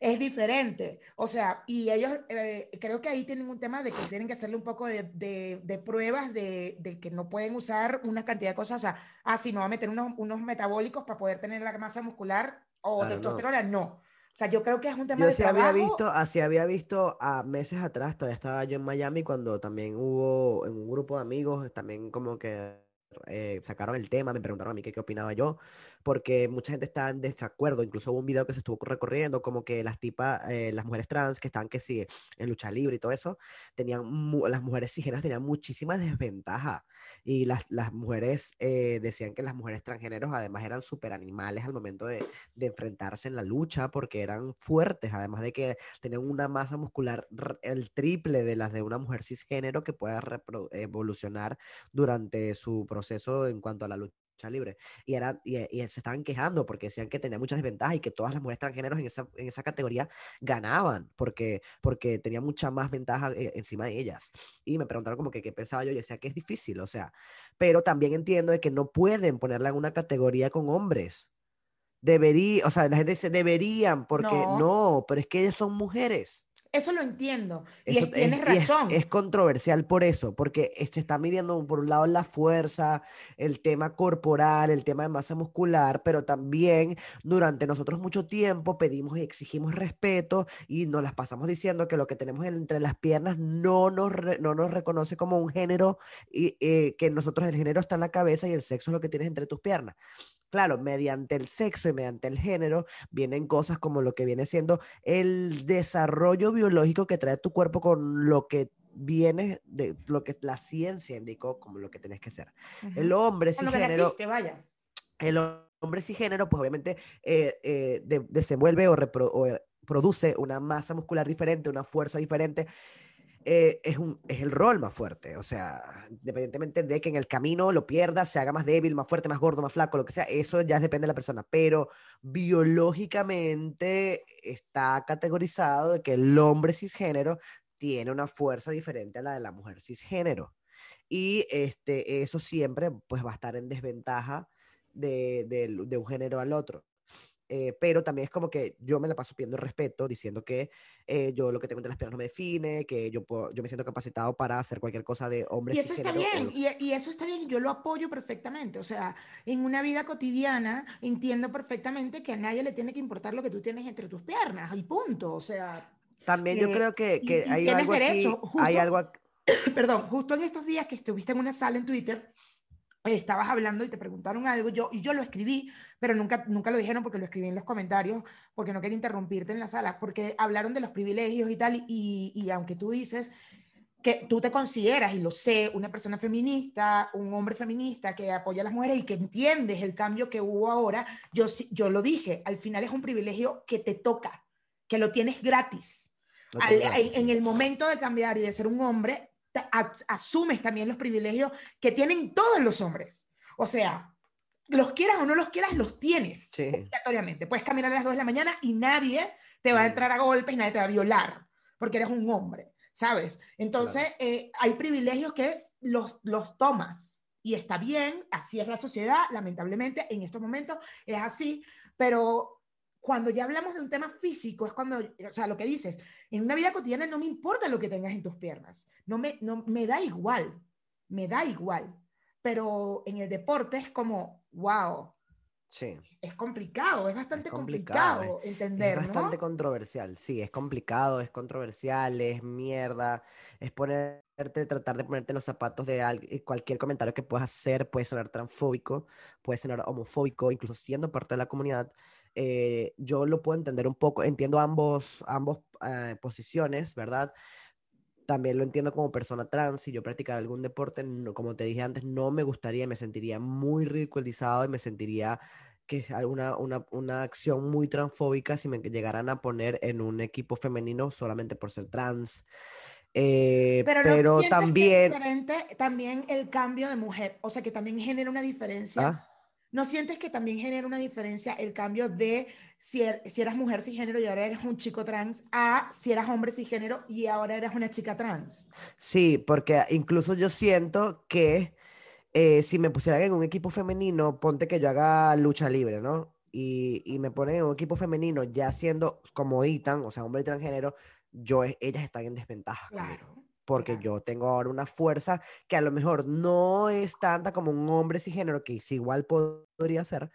Es diferente. O sea, y ellos eh, creo que ahí tienen un tema de que tienen que hacerle un poco de, de, de pruebas de, de, que no pueden usar una cantidad de cosas. O sea, ah, si me va a meter unos, unos metabólicos para poder tener la masa muscular o Claro, no. testosterona, no. O sea, yo creo que es un tema Yo de sí trabajo. había visto, así había visto a meses atrás, todavía estaba yo en Miami cuando también hubo en un grupo de amigos, también como que eh, sacaron el tema, me preguntaron a mí qué, qué opinaba yo, porque mucha gente está en desacuerdo, incluso hubo un video que se estuvo recorriendo, como que las tipas, eh, las mujeres trans que están que sí, en lucha libre y todo eso, tenían, las mujeres cisgéneras tenían muchísimas desventajas, y las, las mujeres eh, decían que las mujeres transgéneros además eran súper animales al momento de, de enfrentarse en la lucha, porque eran fuertes, además de que tenían una masa muscular el triple de las de una mujer cisgénero que pueda evolucionar durante su proceso en cuanto a la lucha libre. Y, era, y, y se estaban quejando porque decían que tenía muchas desventajas y que todas las mujeres transgéneros en esa, en esa categoría ganaban porque, porque tenía mucha más ventaja eh, encima de ellas. Y me preguntaron como que qué pensaba yo y decía que es difícil, o sea, pero también entiendo de que no pueden ponerla en una categoría con hombres. Debería, o sea, la gente dice deberían, porque No. no, pero es que ellas son mujeres. Eso lo entiendo. Y es- tienes y es- razón. Es, controversial por eso, porque se está midiendo por un lado la fuerza, el tema corporal, el tema de masa muscular, pero también durante nosotros mucho tiempo pedimos y exigimos respeto y nos las pasamos diciendo que lo que tenemos entre las piernas no nos, re- no nos reconoce como un género y eh, que nosotros el género está en la cabeza y el sexo es lo que tienes entre tus piernas. Claro, mediante el sexo y mediante el género vienen cosas como lo que viene siendo el desarrollo biológico que trae tu cuerpo con lo que viene de lo que la ciencia indicó como lo que tenés que ser. El hombre cisgénero, naciste, vaya. el hombre cisgénero, pues obviamente eh, eh, de- desenvuelve o, repro- o, eh, produce una masa muscular diferente, una fuerza diferente. Eh, es, un, es el rol más fuerte, o sea, independientemente de que en el camino lo pierda, se haga más débil, más fuerte, más gordo, más flaco, lo que sea, eso ya depende de la persona, pero biológicamente está categorizado de que el hombre cisgénero tiene una fuerza diferente a la de la mujer cisgénero. Y este, eso siempre pues, va a estar en desventaja de, de- de un género al otro. Eh, pero también es como que yo me la paso pidiendo respeto, diciendo que eh, yo lo que tengo entre las piernas no me define, que yo, puedo- yo me siento capacitado para hacer cualquier cosa de hombre Y eso está bien, y, y eso está bien, yo lo apoyo perfectamente. O sea, en una vida cotidiana entiendo perfectamente que a nadie le tiene que importar lo que tú tienes entre tus piernas, y punto. O sea, También yo Eh, creo que, que y hay algo aquí, derecho, hay algo ac- *coughs* perdón, justo en estos días que estuviste en una sala en Twitter, estabas hablando y te preguntaron algo, yo, y yo lo escribí, pero nunca, nunca lo dijeron porque lo escribí en los comentarios, porque no quería interrumpirte en la sala, porque hablaron de los privilegios y tal, y, y aunque tú dices que tú te consideras, y lo sé, una persona feminista, un hombre feminista que apoya a las mujeres y que entiendes el cambio que hubo ahora, yo, sí- yo lo dije, al final es un privilegio que te toca, que lo tienes gratis. No Al- en, el momento de cambiar y de ser un hombre, asumes también los privilegios que tienen todos los hombres. O sea, los quieras o no los quieras, los tienes Sí. obligatoriamente. Puedes caminar a las 2 de la mañana y nadie te va a Mm. entrar a golpes, nadie te va a violar, porque eres un hombre, ¿sabes? Entonces, eh, hay privilegios que los, los tomas y está bien, así es la sociedad, lamentablemente, en estos momentos es así, pero cuando ya hablamos de un tema físico, es cuando, o sea, lo que dices, en una vida cotidiana no me importa lo que tengas en tus piernas, no me, no, me da igual, me da igual, pero en el deporte es como, wow, Sí. es complicado, es bastante Es complicado, complicado, Es entender, bastante ¿no? controversial, sí, es complicado, es controversial, es mierda, es ponerte, tratar de ponerte en los zapatos de alguien, cualquier comentario que puedas hacer puede sonar transfóbico, puede sonar homofóbico, incluso siendo parte de la comunidad. Eh, yo lo puedo entender un poco, entiendo ambos, ambos eh, posiciones, ¿verdad? También lo entiendo como persona trans, si yo practicara algún deporte, no- como te dije antes, no me gustaría, me sentiría muy ridiculizado y me sentiría que es alguna una, una acción muy transfóbica si me llegaran a poner en un equipo femenino solamente por ser trans. Eh, Pero, pero no sientes que es también... diferente también el cambio de mujer, o sea, que también genera una diferencia. ¿Ah? ¿No sientes que también genera una diferencia el cambio de si, er- si eras mujer cisgénero y ahora eres un chico trans a si eras hombre cisgénero y ahora eres una chica trans? Sí, porque incluso yo siento que eh, si me pusieran en un equipo femenino, ponte que yo haga lucha libre, ¿no? Y, y me ponen en un equipo femenino ya siendo como Ethan, o sea, hombre transgénero, yo, e- ellas están en desventaja conmigo, Claro. Porque claro. yo tengo ahora una fuerza que a lo mejor no es tanta como un hombre cisgénero, que igual podría ser,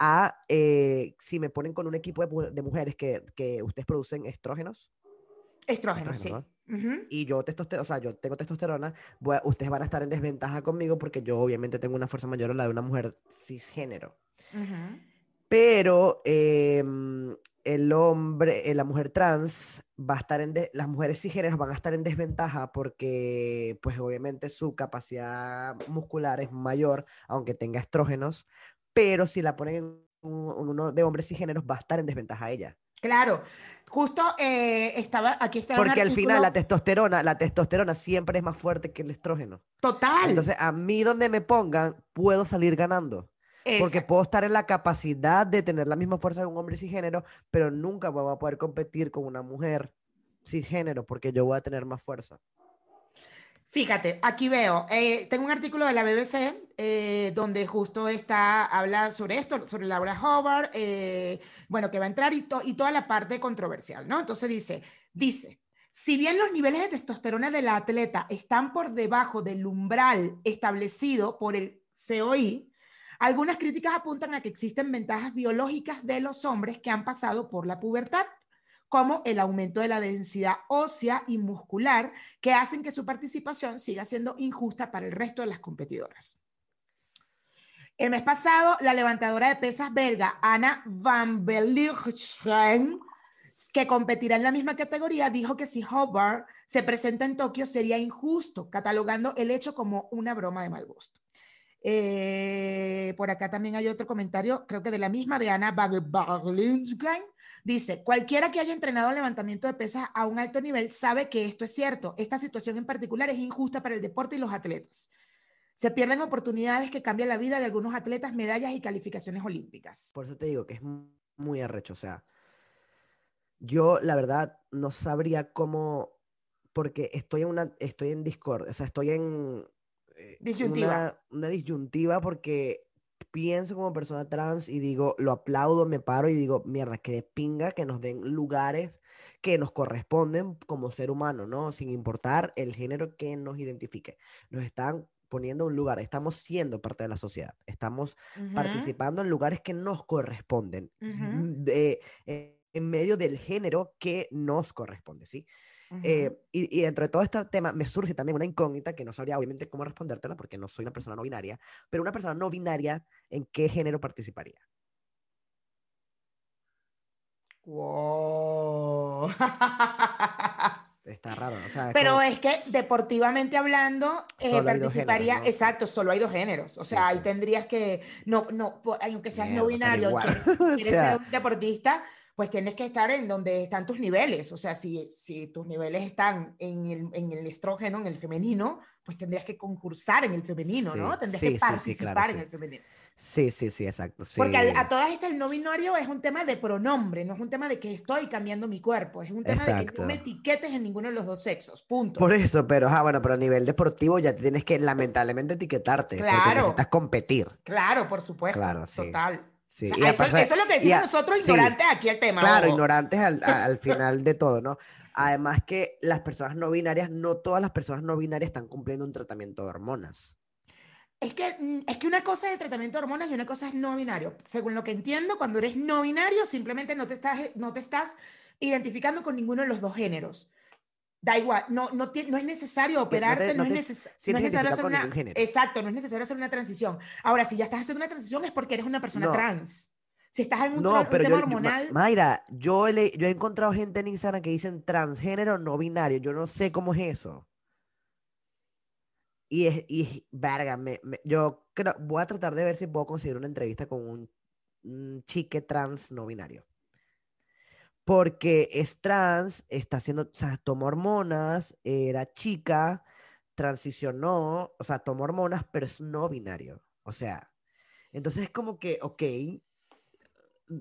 a eh, si me ponen con un equipo de, de mujeres que, que ustedes producen estrógenos, Estrógeno, sí. estrógeno, Ujú. y yo testosterona, o sea, yo tengo testosterona, voy ustedes van a estar en desventaja conmigo porque yo obviamente tengo una fuerza mayor a la de una mujer cisgénero. Ujú. Pero em, el hombre, eh, la mujer trans va a estar en, de- las mujeres cisgéneras van a estar en desventaja porque, pues obviamente su capacidad muscular es mayor, aunque tenga estrógenos, pero si la ponen en un- uno de hombres cisgéneros va a estar en desventaja ella. Claro. Justo eh, estaba, aquí está un Porque al final la artículo testosterona, la testosterona siempre es más fuerte que el estrógeno. total. Entonces, a mí donde me pongan, puedo salir ganando. Porque Exacto. puedo estar en la capacidad de tener la misma fuerza de un hombre cisgénero, pero nunca voy a poder competir con una mujer cisgénero porque yo voy a tener más fuerza. Fíjate, aquí veo, eh, tengo un artículo de la BBC eh, donde justo está, habla sobre esto, sobre Laura Hobart, eh, bueno, que va a entrar y, to- y toda la parte controversial, ¿no? Entonces dice, dice, si bien los niveles de testosterona de la atleta están por debajo del umbral establecido por el COI, algunas críticas apuntan a que existen ventajas biológicas de los hombres que han pasado por la pubertad, como el aumento de la densidad ósea y muscular, que hacen que su participación siga siendo injusta para el resto de las competidoras. El mes pasado, la levantadora de pesas belga Anna van Berlichingen, que competirá en la misma categoría, dijo que si Hobart se presenta en Tokio sería injusto, catalogando el hecho como una broma de mal gusto. Eh, por acá también hay otro comentario, creo que de la misma, de Anna Berlichingen, Dice, cualquiera que haya entrenado levantamiento de pesas a un alto nivel sabe que esto es cierto. Esta situación en particular es injusta para el deporte y los atletas. Se pierden oportunidades que cambian la vida de algunos atletas, medallas y calificaciones olímpicas. Por eso te digo que es mu- muy arrecho. O sea, yo la verdad no sabría cómo, porque estoy en una, estoy en Discord, o sea, estoy en eh, Disyuntiva. Una, una disyuntiva porque pienso como persona trans y digo, lo aplaudo, me paro y digo, mierda, que de pinga que nos den lugares que nos corresponden como ser humano, ¿no? Sin importar el género que nos identifique. Nos están poniendo un lugar, estamos siendo parte de la sociedad, estamos participando en lugares que nos corresponden, de- eh, en medio del género que nos corresponde, ¿sí? Eh, y, y dentro de todo este tema me surge también una incógnita que no sabría obviamente cómo respondértela porque no soy una persona no binaria, pero una persona no binaria, ¿en qué género participaría? Wow. *laughs* Está raro, o sea, es Pero como- es que deportivamente hablando, eh, participaría, géneros, ¿no? exacto, solo hay dos géneros. O Sí, sea, ahí sí. tendrías que, no, no, aunque seas no Mierda, pero binario, quieres, *laughs* O sea, ser un deportista, pues tienes que estar en donde están tus niveles. O sea, si, si tus niveles están en el, en el estrógeno, en el femenino, pues tendrías que concursar en el femenino, ¿no? Sí, Tendrías sí, que sí, sí, claro, participar en el femenino. Sí, sí, sí, exacto. Porque al- a todas estas el no binario es un tema de pronombre, no es un tema de que estoy cambiando mi cuerpo, es un tema de que no me etiquetes en ninguno de los dos sexos, punto. Por eso, pero ah, bueno, pero a nivel deportivo ya tienes que lamentablemente etiquetarte porque Claro. necesitas competir. Claro, por supuesto, Claro, sí. total. Sí. O sea, eso, eso es lo que decimos a- nosotros sí, ignorantes aquí el tema. Claro, ojo. ignorantes al, al *laughs* final de todo, ¿no? Además que las personas no binarias, no todas las personas no binarias están cumpliendo un tratamiento de hormonas. Es que, mm, es que una cosa es el tratamiento de hormonas y una cosa es no binario. Según lo que entiendo, cuando eres no binario, simplemente no te estás, no te estás identificando con ninguno de los dos géneros. Da igual, no, no, no es necesario operarte, no, no te es, neces- no sientes es necesario hacer una... Exacto, no es necesario hacer una transición. Ahora, si ya estás haciendo una transición es porque eres una persona trans. Si estás en un, tra- un tema yo, yo- Ma- hormonal... Mayra, yo he, le- yo he encontrado gente en Instagram que dicen transgénero no binario. Yo no sé cómo es eso. Y es, y verga, me- me- yo creo, voy a tratar de ver si puedo conseguir una entrevista con un, un chique trans no binario. Porque es trans, está haciendo, o sea, tomó hormonas, era chica, transicionó, o sea, tomó hormonas, pero es no binario. O sea, entonces es como que, ok,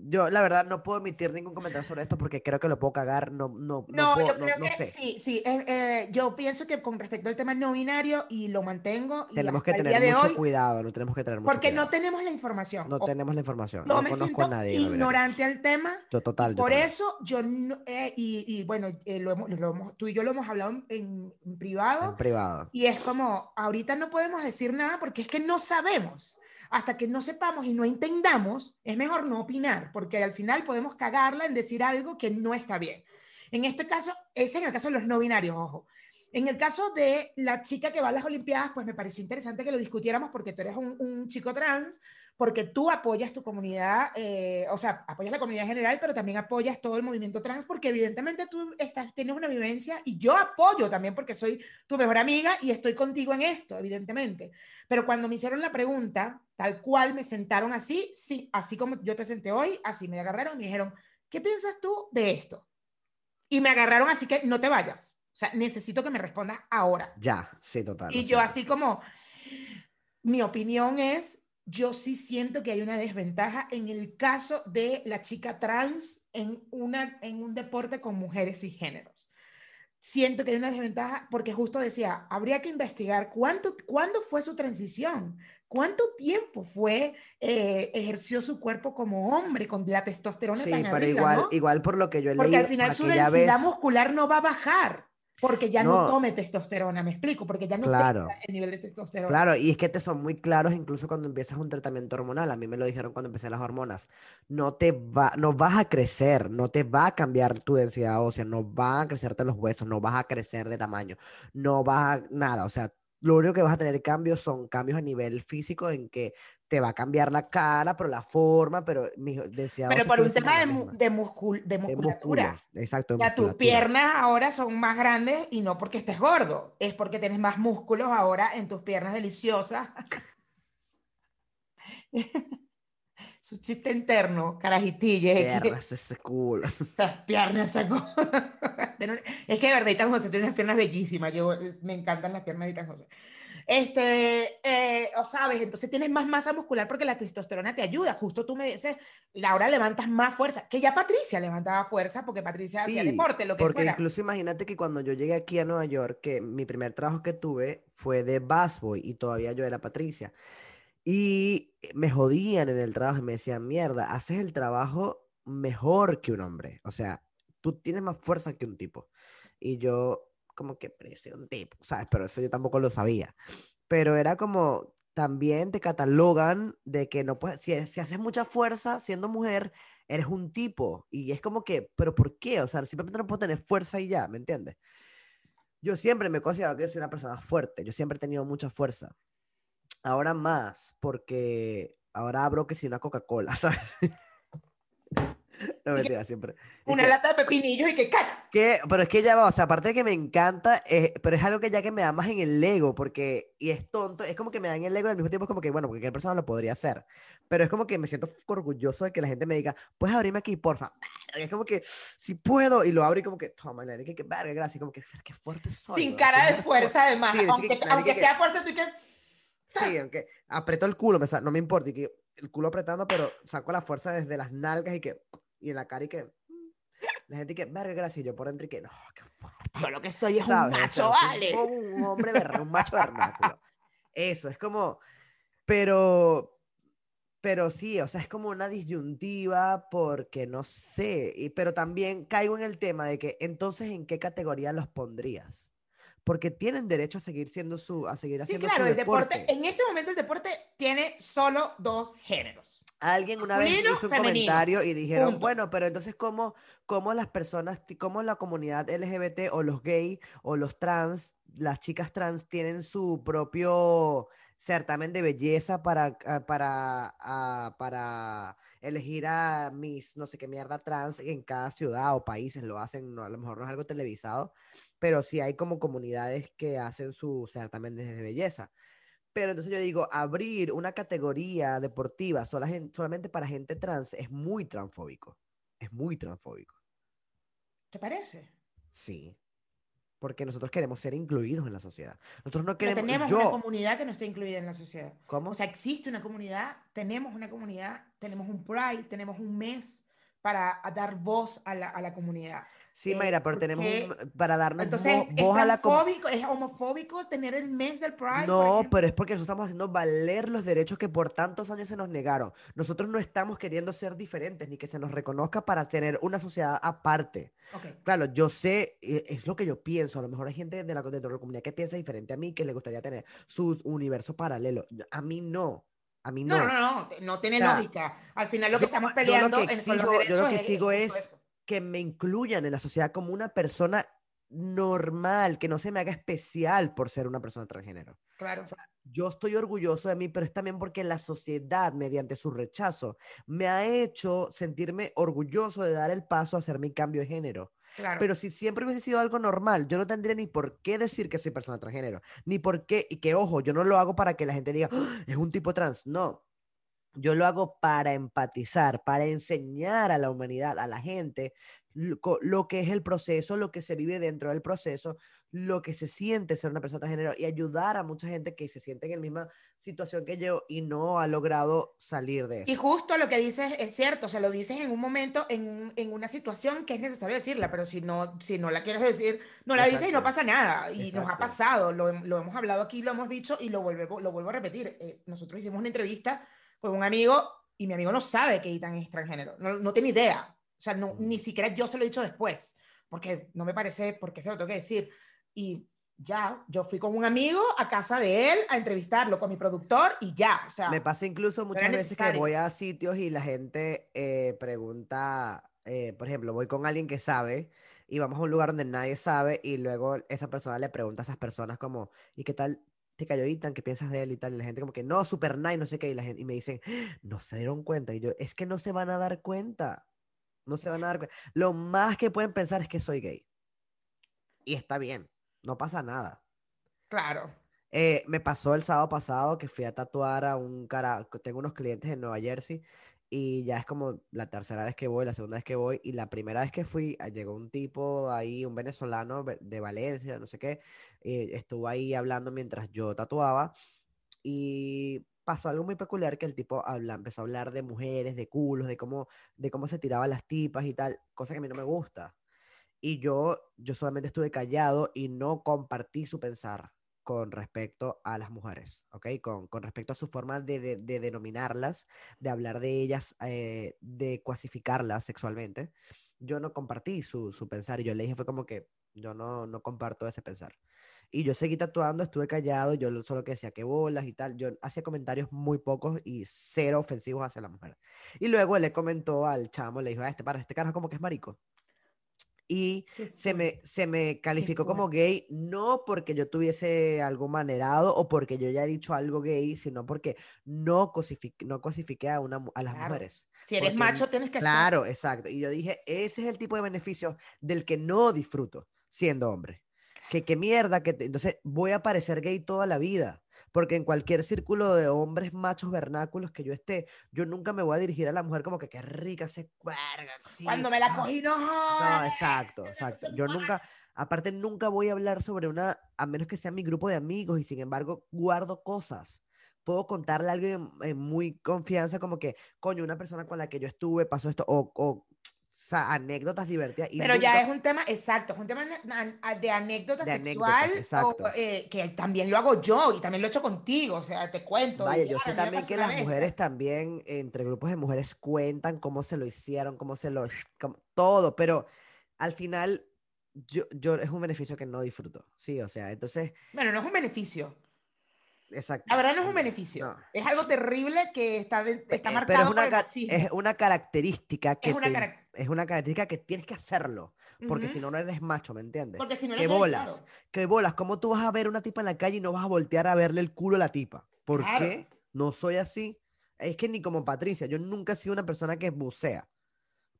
yo la verdad no puedo emitir ningún comentario sobre esto porque creo que lo puedo cagar, no, no, no, No, puedo- yo no- creo no que sé. sí, sí. eh, eh, yo pienso que con respecto al tema no binario, y lo mantengo, y Tenemos que tener mucho hoy, cuidado, no tenemos que tener mucho porque no cuidado. tenemos la información. No O- tenemos la información, no me conozco siento a nadie. no ignorante al tema, Yo total, yo por eso yo, no- eh, y, y bueno, eh, lo hemos, lo hemos- tú y yo lo hemos hablado en, en- en privado, En privado. y es como, ahorita no podemos decir nada porque es que no sabemos. Hasta que no sepamos y no entendamos, es mejor no opinar, porque al final podemos cagarla en decir algo que no está bien. En este caso, ese en el caso de los no binarios, ojo. En el caso de la chica que va a las Olimpiadas, pues me pareció interesante que lo discutiéramos porque tú eres un, un chico trans, porque tú apoyas tu comunidad, eh, o sea, apoyas la comunidad en general, pero también apoyas todo el movimiento trans, porque evidentemente tú estás, tienes una vivencia y yo apoyo también porque soy tu mejor amiga y estoy contigo en esto, evidentemente. Pero cuando me hicieron la pregunta, tal cual me sentaron así, sí, así como yo te senté hoy, así me agarraron y me dijeron, ¿qué piensas tú de esto? Y me agarraron así que no te vayas. O sea, necesito que me respondas ahora. Ya, sí, total. Y yo así como, mi opinión es, yo sí siento que hay una desventaja en el caso de la chica trans en, una, en un deporte con mujeres y géneros. Siento que hay una desventaja porque justo decía, habría que investigar cuánto, cuándo fue su transición, cuánto tiempo fue, eh, ejerció su cuerpo como hombre con la testosterona Sí, tan pero arriba, igual, ¿no? igual por lo que yo he Porque leído, al final su densidad vez- muscular no va a bajar porque ya no, No. tome testosterona, me explico, porque ya no Claro. tenga el nivel de testosterona. Claro, y es que te son muy claros incluso cuando empiezas un tratamiento hormonal. A mí me lo dijeron cuando empecé las hormonas. No te va, no vas a crecer, no te va a cambiar tu densidad ósea, no van a crecerte los huesos, no vas a crecer de tamaño, no vas a nada. O sea, lo único que vas a tener cambios son cambios a nivel físico en que te va a cambiar la cara, pero la forma, pero mi densidad Pero por un tema de, de, muscul- de De musculatura. músculos, exacto, de sea, tus piernas ahora son más grandes y no porque estés gordo, es porque tienes más músculos ahora en tus piernas deliciosas. *laughs* Su chiste interno, carajitille. Piernas, ese culo. *laughs* Estas piernas sacó. *laughs* es que de verdad, Itan José tiene unas piernas bellísimas. Yo eh, me encantan las piernas de Itan José. Este, eh, o sabes, entonces tienes más masa muscular porque la testosterona te ayuda. Justo tú me dices, Laura, levantas más fuerza. Que ya Patricia levantaba fuerza porque Patricia hacía Sí, deporte, lo que Porque fuera. incluso imagínate que cuando yo llegué aquí a Nueva York, que mi primer trabajo que tuve fue de busboy y todavía yo era Patricia. Y me jodían en el trabajo y me decían, mierda, haces el trabajo mejor que un hombre. O sea, tú tienes más fuerza que un tipo. Y yo, como que, soy un tipo, ¿sabes? Pero eso yo tampoco lo sabía. Pero era como, también te catalogan de que no puedes, si, si haces mucha fuerza siendo mujer, eres un tipo. Y es como que, ¿pero por qué? O sea, simplemente no puedo tener fuerza y ya, ¿me entiendes? Yo siempre me he considerado que soy una persona fuerte. Yo siempre he tenido mucha fuerza. Ahora más, porque ahora abro que si una Coca-Cola, *laughs* ¿sabes? *laughs* No, mentira, siempre. Es Una que- lata de pepinillos y que caca. que, pero es que ya va, o sea, aparte de que me encanta, eh, pero es algo que ya que me da más en el ego, porque, y es tonto, es como que me da en el ego y al mismo tiempo es como que, bueno, cualquier persona lo podría hacer, pero es como que me siento orgulloso de que la gente me diga, puedes abrirme aquí, porfa, es como que, si puedo, y lo abro y como que, toma, la que, que verga, gracias, y como que, qué fuerte soy. Sin cara de fuerza, además. Sí, aunque chiquita, aunque que- sea fuerza, tú que. Sí, aunque aprieto el culo, me no me importa, y que el culo apretando, pero saco la fuerza desde las nalgas y que, y en la cara y que, la gente que, verga, gracias, y yo por dentro y que, no, qué fuerte. Yo lo que soy es un ¿sabes? O macho, sea, soy vale. como un *laughs* hombre un macho vernáculo. Eso, es como, pero, pero sí, o sea, es como una disyuntiva porque no sé, y, pero también caigo en el tema de que entonces, ¿en qué categoría los pondrías? Porque tienen derecho a seguir siendo su, a seguir Sí, haciendo claro, su el deporte, deporte. en este momento el deporte tiene solo dos géneros. Alguien una vez hizo un femenino. comentario y dijeron, Punto. bueno, pero entonces, ¿cómo, cómo las personas, cómo la comunidad LGBT o los gay o los trans, las chicas trans tienen su propio certamen de belleza para, ah, para, ah, para elegir a mis, no sé qué mierda trans en cada ciudad o países? Lo hacen, no, a lo mejor no es algo televisado, pero sí hay como comunidades que hacen su certamen de belleza. Pero entonces yo digo, abrir una categoría deportiva sola solamente para gente trans es muy transfóbico. Es muy transfóbico. ¿Te parece? Sí. Porque nosotros queremos ser incluidos en la sociedad. Nosotros no Pero queremos. tenemos yo, una comunidad que no está incluida en la sociedad. ¿Cómo? O sea, existe una comunidad, tenemos una comunidad, tenemos un Pride, tenemos un mes para dar voz a la, a la comunidad. Sí, eh, Mayra, pero tenemos un- para darnos Entonces, vo- es, voz a la es homofóbico tener el mes del Pride. No, pero es porque nosotros estamos haciendo valer los derechos que por tantos años se nos negaron. Nosotros no estamos queriendo ser diferentes ni que se nos reconozca para tener una sociedad aparte. Ok. Claro, yo sé, eh, es lo que yo pienso. A lo mejor hay gente de la, dentro de la comunidad que piensa diferente a mí, que le gustaría tener su universo paralelo. A mí no. A mí no. No, no, no, no, no tiene O sea, lógica. Al final lo que yo- estamos yo lo peleando en- los exijo- yo lo que es- sigo es. Que me incluyan en la sociedad como una persona normal, que no se me haga especial por ser una persona transgénero. Claro. Yo estoy orgulloso de mí, pero es también porque la sociedad, mediante su rechazo, me ha hecho sentirme orgulloso de dar el paso a hacer mi cambio de género. Claro. Pero si siempre hubiese sido algo normal, yo no tendría ni por qué decir que soy persona transgénero, ni por qué, y que ojo, yo no lo hago para que la gente diga, "Ah, es un tipo trans, no. Yo lo hago para empatizar, para enseñar a la humanidad, a la gente, lo, que es el proceso, lo que se vive dentro del proceso, lo que se siente ser una persona transgénero y ayudar a mucha gente que se siente en la misma situación que yo y no ha logrado salir de Y eso. justo lo que dices es cierto, o sea, lo dices en un momento, en, en una situación que es necesario decirla, pero si no, si no la quieres decir, no la dices y no Exacto. pasa nada. Y nos ha Exacto. pasado, lo, lo hemos hablado aquí, lo hemos dicho y lo vuelvo, lo vuelvo a repetir. Eh, nosotros hicimos una entrevista con un amigo y mi amigo no sabe que Ethan es transgénero, no, no tiene idea. O sea, no, Mm. ni siquiera yo se lo he dicho después, porque no me parece, porque se lo tengo que decir. Y ya, yo fui con un amigo a casa de él a entrevistarlo con mi productor y ya, o sea, Me pasa incluso muchas veces que voy a sitios y la gente eh, pregunta, eh, por ejemplo, voy con alguien que sabe y vamos a un lugar donde nadie sabe y luego esa persona le pregunta a esas personas como, ¿y qué tal te cayó Ethan? ¿Qué piensas de él y tal? Y la gente como que, no, super nice, no sé qué, y, la gente, y me dicen, no se dieron cuenta. Y yo, es que no se van a dar cuenta. No se van a dar cuenta. Lo más que pueden pensar es que soy gay. Y está bien, no pasa nada. claro. Eh, me pasó el sábado pasado que fui a tatuar a un cara. Tengo unos clientes en Nueva Jersey y ya es como la tercera vez que voy, la segunda vez que voy. Y la primera vez que fui, llegó un tipo ahí, un venezolano ve- de Valencia, no sé qué. Y estuvo ahí hablando mientras yo tatuaba. Y pasó algo muy peculiar que el tipo habla, empezó a hablar de mujeres, de culos, de cómo, de cómo se tiraban las tipas y tal, cosa que a mí no me gusta. Y yo, yo solamente estuve callado y no compartí su pensar con respecto a las mujeres, ¿ok? Con, con respecto a su forma de, de- de denominarlas, de hablar de ellas, eh, de clasificarlas sexualmente. Yo no compartí su, su pensar y yo le dije fue como que yo no, no comparto ese pensar. Y yo seguí tatuando, estuve callado, yo lo- solo que decía que bolas y tal. Yo hacía comentarios muy pocos y cero ofensivos hacia la mujer. Y luego él le comentó al chamo, le dijo, ah, este para, este carajo como que es marico. Y se me, se me calificó como gay, no porque yo tuviese algo manerado o porque yo ya he dicho algo gay, sino porque no cosifique, no cosifiqué a, una, a las Claro. mujeres. Si eres porque- macho, tienes que ser. Claro, exacto. Y yo dije, ese es el tipo de beneficio del que no disfruto siendo hombre. Que qué mierda, que te- entonces voy a parecer gay toda la vida. Porque en cualquier círculo de hombres machos vernáculos que yo esté, yo nunca me voy a dirigir a la mujer como que qué rica se cuerga. sí, Cuando me la ah". cogí, no No, exacto, exacto. Yo nunca, aparte nunca voy a hablar sobre una, a menos que sea mi grupo de amigos y sin embargo guardo cosas. Puedo contarle a alguien en muy confianza como que, coño, una persona con la que yo estuve pasó esto, o, o, sea, anécdotas divertidas. y Pero ya es un tema, exacto, es un tema de anécdota De sexual, anécdotas, o, exacto. eh, que también lo hago yo y también lo he hecho contigo, o sea, te cuento. Vaya, yo sé también que las vez, mujeres ¿no? también, entre grupos de mujeres, cuentan cómo se lo hicieron, cómo se lo... cómo- todo, pero al final yo, yo es un beneficio que no disfruto, sí, o sea, entonces, Bueno, no es un beneficio. Exacto. La verdad no es un beneficio. no. Es algo terrible que está, de- está Eh, marcado pero es por una, el ca- machismo. es una característica que una te- carac- es una característica que tienes que hacerlo, porque si no, no eres macho, ¿me entiendes? Porque si no que eres gay, bolas, claro. que bolas, ¿cómo tú vas a ver una tipa en la calle y no vas a voltear a verle el culo a la tipa? ¿Por Claro. qué? No soy así. Es que ni como Patricia, yo nunca he sido una persona que bucea.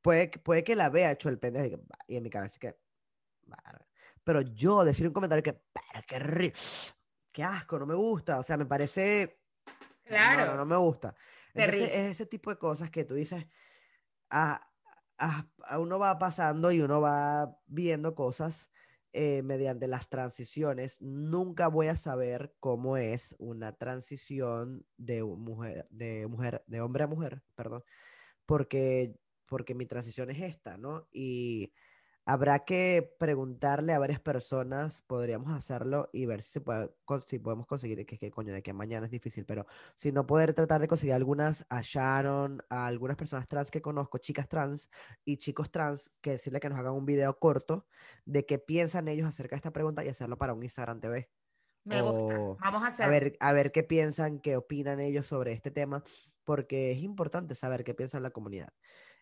Puede, que- puede que la vea hecho el pendejo y, que, en mi cabeza que... Pero yo decir un comentario que, "Verga, qué ri- qué asco, no me gusta, o sea, me parece... no, Claro. No, no, me gusta. Entonces es ese tipo de cosas que tú dices, a, a- a uno va pasando y uno va viendo cosas eh, mediante las transiciones. Nunca voy a saber cómo es una transición de mujer, de mujer, de hombre a mujer, perdón, porque, porque mi transición es esta, ¿no? Y habrá que preguntarle a varias personas, podríamos hacerlo y ver si se puede, con- si podemos conseguir, que, que coño, de que mañana es difícil, pero si no poder tratar de conseguir algunas a Sharon, a algunas personas trans que conozco, chicas trans y chicos trans, que decirle que nos hagan un video corto de qué piensan ellos acerca de esta pregunta y hacerlo para un Instagram TV. Me gusta. o Vamos a hacer. A ver, a ver qué piensan, qué opinan ellos sobre este tema, porque es importante saber qué piensa la comunidad.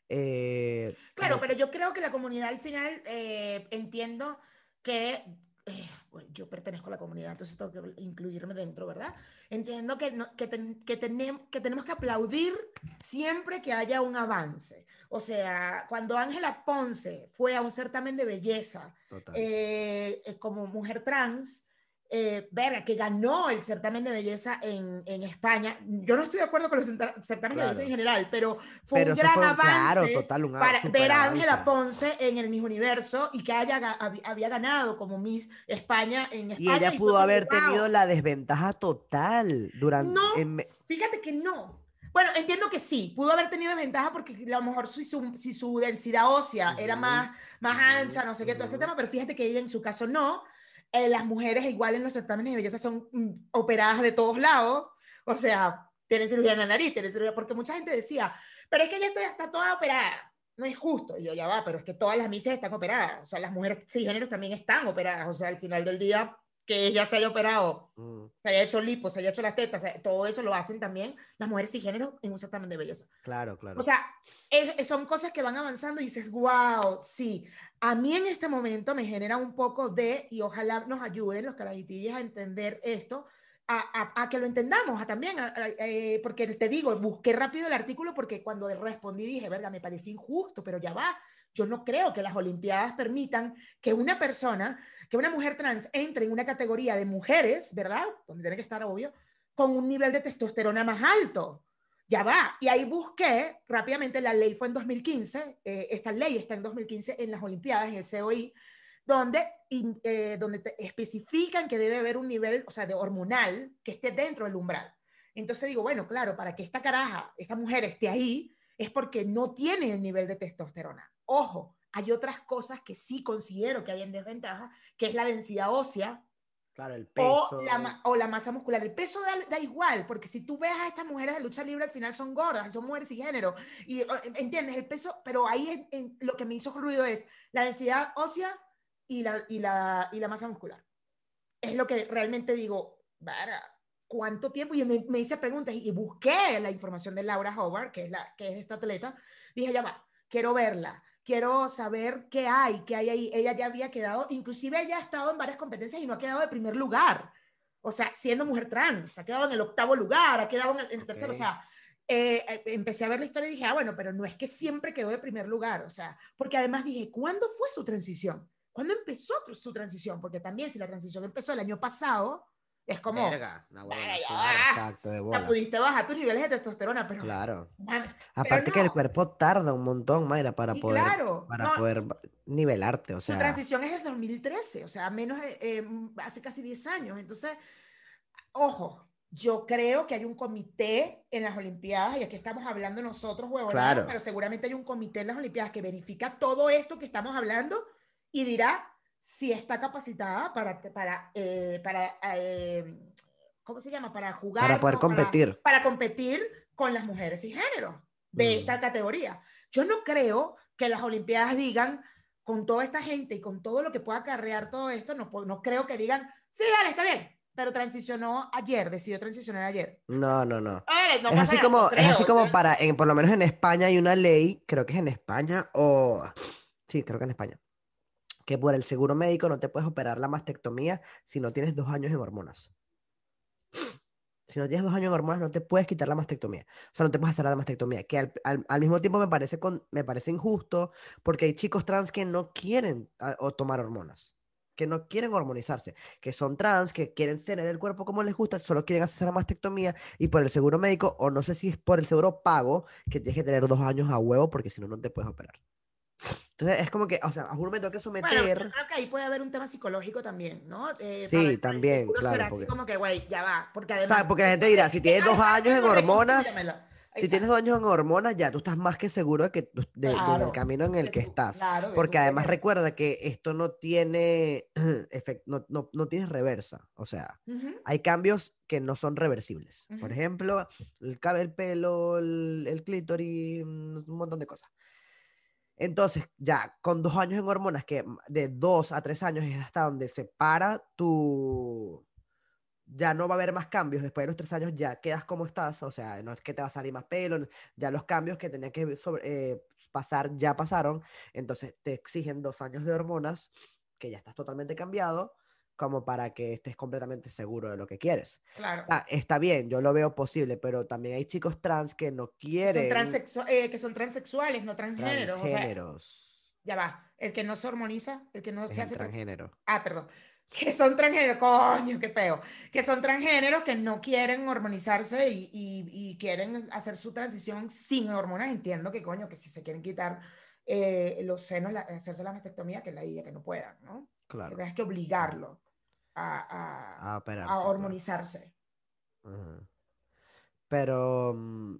Eh, Claro, como- pero yo creo que la comunidad al final eh, entiendo que eh, bueno, yo pertenezco a la comunidad, entonces tengo que incluirme dentro, ¿verdad? Entiendo que, no- que, ten- que, tenem- que tenemos que aplaudir siempre que haya un avance. O sea, cuando Ángela Ponce fue a un certamen de belleza eh, eh, como mujer trans, eh, verga, que ganó el certamen de belleza en, en España. Yo no estoy de acuerdo con los certámenes de belleza en Claro. general, pero fue pero un gran fue avance claro, total, un a- para ver a Ángela. Ponce en el Miss Universo y que haya, había ganado como Miss España en España. Y ella pudo haber tenido la desventaja total durante... No. en Fíjate que no. Bueno, entiendo que sí, pudo haber tenido desventaja porque a lo mejor si su, si su densidad ósea era más, más ancha, no sé qué, todo este tema, pero fíjate que ella en su caso no. Eh, las mujeres igual en los certámenes de belleza son mm, operadas de todos lados, o sea, tienen cirugía en la nariz, tienen cirugía, porque mucha gente decía, pero es que ella está, está toda operada. No es justo. Y yo, ya va, pero es que todas las misas están operadas. O sea, las mujeres cisgéneros también están operadas. O sea, al final del día, que ella se haya operado Mm, se haya hecho lipo, se haya hecho las tetas, todo eso lo hacen también las mujeres cisgénero en un certamen de belleza. claro, claro. O sea, es- son cosas que van avanzando y dices, wow, sí. A mí en este momento me genera un poco de, y ojalá nos ayuden los carajitillos a entender esto, a, a- a que lo entendamos a también, eh, porque te digo, busqué rápido el artículo porque cuando respondí dije, verga, me parece injusto, pero ya va. Yo no creo que las Olimpiadas permitan que una persona, que una mujer trans entre en una categoría de mujeres, ¿verdad? Donde tiene que estar obvio, con un nivel de testosterona más alto. Ya va. Y ahí busqué rápidamente, la ley fue en 2015, eh, esta ley está en 2015 en las Olimpiadas, en el COI, donde, eh, donde te especifican que debe haber un nivel, o sea, de hormonal que esté dentro del umbral. Entonces digo, bueno, claro, para que esta caraja, esta mujer esté ahí, es porque no tiene el nivel de testosterona. Ojo, hay otras cosas que sí considero que hay en desventaja, que es la densidad ósea, claro, el peso. o la, o la masa muscular. El peso da, da igual, porque si tú ves a estas mujeres de lucha libre, al final son gordas, son mujeres y género. Y o, entiendes el peso, pero ahí en- en- lo que me hizo ruido es la densidad ósea y la, y la, y la masa muscular. es lo que realmente digo, "Vara, ¿cuánto tiempo? Y me, me hice preguntas y busqué la información de Laura Hobart, que es, la, que es esta atleta. Dije, ya va, quiero verla, quiero saber qué hay, qué hay ahí. Ella ya había quedado, inclusive ella ha estado en varias competencias y no ha quedado de primer lugar. O sea, siendo mujer trans, ha quedado en el octavo lugar, ha quedado en el, en el tercero. O sea, eh, eh, empecé a ver la historia y dije, ah, bueno, pero no es que siempre quedó de primer lugar. O sea, porque además dije, ¿cuándo fue su transición? ¿Cuándo empezó su transición? Porque también si la transición empezó el año pasado, es como, Verga, no, claro, va. exacto, de bola. pudiste bajar tus niveles de testosterona, pero, Claro. man, Aparte que el no. cuerpo tarda un montón, Mayra, para y poder, claro, para no, poder nivelarte, o su sea, transición es desde 2013, o sea, menos de, eh, hace casi 10 años. Entonces, ojo, yo creo que hay un comité en las Olimpiadas, y aquí estamos hablando nosotros, huevonadas, Claro. pero seguramente hay un comité en las Olimpiadas que verifica todo esto que estamos hablando y dirá si está capacitada para, para, eh, para eh, ¿cómo se llama? Para jugar. para poder ¿no? competir. para competir con las mujeres y género de Mm. esta categoría. Yo no creo que las Olimpiadas digan, con toda esta gente y con todo lo que pueda acarrear todo esto, no, no creo que digan, sí, dale, está bien, pero transicionó ayer, decidió transicionar ayer. No, no, no. No es así nada, como, no es creo, así como ¿sí? para, en, por lo menos en España hay una ley, creo que es en España, o sí, creo que en España, que por el seguro médico no te puedes operar la mastectomía si no tienes dos años en hormonas. Si no tienes dos años en hormonas, no te puedes quitar la mastectomía. O sea, no te puedes hacer la mastectomía. Que al, mismo tiempo me parece, me parece injusto porque hay chicos trans que no quieren ah, o tomar hormonas. Que no quieren hormonizarse. Que son trans, que quieren tener el cuerpo como les gusta, solo quieren hacerse la mastectomía y por el seguro médico, o no sé si es por el seguro pago, que tienes que tener dos años a huevo porque si no, no te puedes operar. Entonces es como que, o sea, a juro me tengo que Bueno, someter. yo creo que ahí puede haber un tema psicológico también, ¿no? Eh, Sí, también, seguro claro, será así porque- como que, güey, ya va, porque además... sea, porque la gente dirá, si *laughs* tienes dos años en hormonas, si tienes Exacto. dos años en hormonas, ya tú estás más que seguro de que tú- de- del Claro, camino en el de que tu- estás. claro, de Porque además recuerda que esto no tiene *clears throat* efect- no, no, no tienes reversa. O sea, Ujú. hay cambios que no son reversibles. Por Ujú. ejemplo, el, cabe- el pelo, el, el clítoris, mm, un montón de cosas. Entonces, ya con dos años en hormonas, que de dos a tres años es hasta donde se para tu... Ya no va a haber más cambios. Después de los tres años ya quedas como estás. O sea, no es que te va a salir más pelo. Ya los cambios que tenían que eh, pasar ya pasaron. Entonces te exigen dos años de hormonas, que ya estás totalmente cambiado, como para que estés completamente seguro de lo que quieres. Claro. Ah, está bien, yo lo veo posible, pero también hay chicos trans que no que quieren son, eh, que son transexuales, no transgéneros. o sea, transgéneros. ya va. El que no se hormoniza, el que no Es se hace. tra- transgénero. Ah, perdón. *laughs* Que son transgéneros, coño, qué peo. Que son transgéneros que no quieren hormonizarse y, y- y quieren hacer su transición sin hormonas. Entiendo que, coño, que si se quieren quitar eh, los senos, la- hacerse la mastectomía, que la idea que no puedan, ¿no? Que Claro. tengas que obligarlo a, a- A operarse. a claro. hormonizarse. Ajá. Pero mm,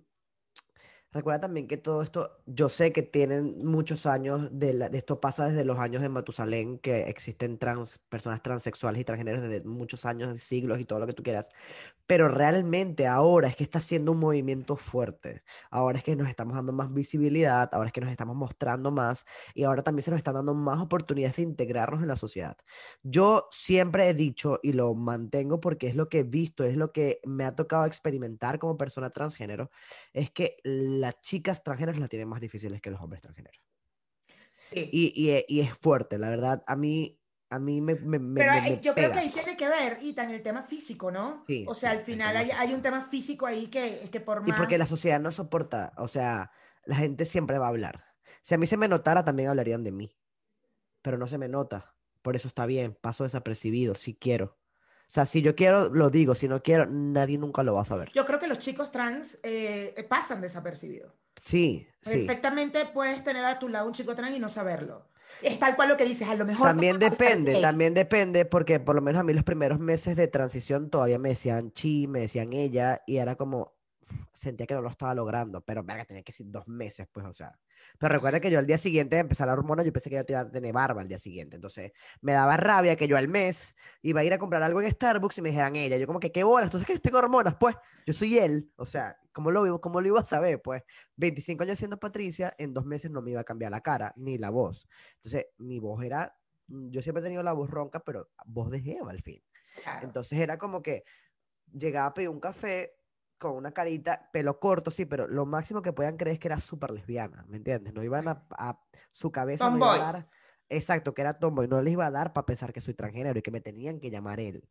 recuerda también que todo esto, yo sé que tienen muchos años, de, la- de esto pasa desde los años de Matusalén, que existen trans, personas transexuales y transgéneros desde muchos años, siglos y todo lo que tú quieras. Pero realmente ahora es que está haciendo un movimiento fuerte. Ahora es que nos estamos dando más visibilidad, ahora es que nos estamos mostrando más y ahora también se nos están dando más oportunidades de integrarnos en la sociedad. Yo siempre he dicho y lo mantengo porque es lo que he visto, es lo que me ha tocado experimentar como persona transgénero, es que las chicas transgéneros las tienen más difíciles que los hombres transgéneros. Sí. Y, y, e- y es fuerte, la verdad, a mí, a mí me, me, me- Pero me- yo creo pega. que ahí tiene que ver, Ita, en el tema físico, ¿no? Sí, o sea, sí, al final hay, hay un tema físico ahí que, que por Y más... porque la sociedad no soporta, o sea, la gente siempre va a hablar. Si a mí se me notara, también hablarían de mí. Pero no se me nota. Por eso está bien, paso desapercibido, si quiero. O sea, si yo quiero, lo digo, si no quiero, nadie nunca lo va a saber. Yo creo que los chicos trans eh, pasan desapercibidos. Sí, sí. Perfectamente puedes tener a tu lado un chico trans y no saberlo. Es tal cual lo que dices, a lo mejor... También ser depende, también depende, porque por lo menos a mí los primeros meses de transición todavía me decían chi, me decían ella, y era como, sentía que no lo estaba logrando, pero verga, tenía que decir dos meses, pues, o sea. Pero recuerda que yo al día siguiente de empezar la hormona, yo pensé que ya te iba a tener barba al día siguiente, entonces me daba rabia que yo al mes iba a ir a comprar algo en Starbucks y me dijeran ella, yo como que, qué bolas, entonces que yo tengo hormonas, pues, yo soy él, o sea, ¿cómo lo, cómo lo iba a saber? Pues, 25 años siendo Patricia, en dos meses no me iba a cambiar la cara, ni la voz. Entonces, mi voz era, mm, yo siempre he tenido la voz ronca, pero voz de Jeva al fin. Claro. Entonces era como que llegaba a pedir un café con una carita, pelo corto, sí, pero lo máximo que podían creer es que era súper lesbiana, ¿me entiendes? No iban a, a- su cabeza no iba a dar, exacto, que era tomboy, no les iba a dar para pensar que soy transgénero y que me tenían que llamar él,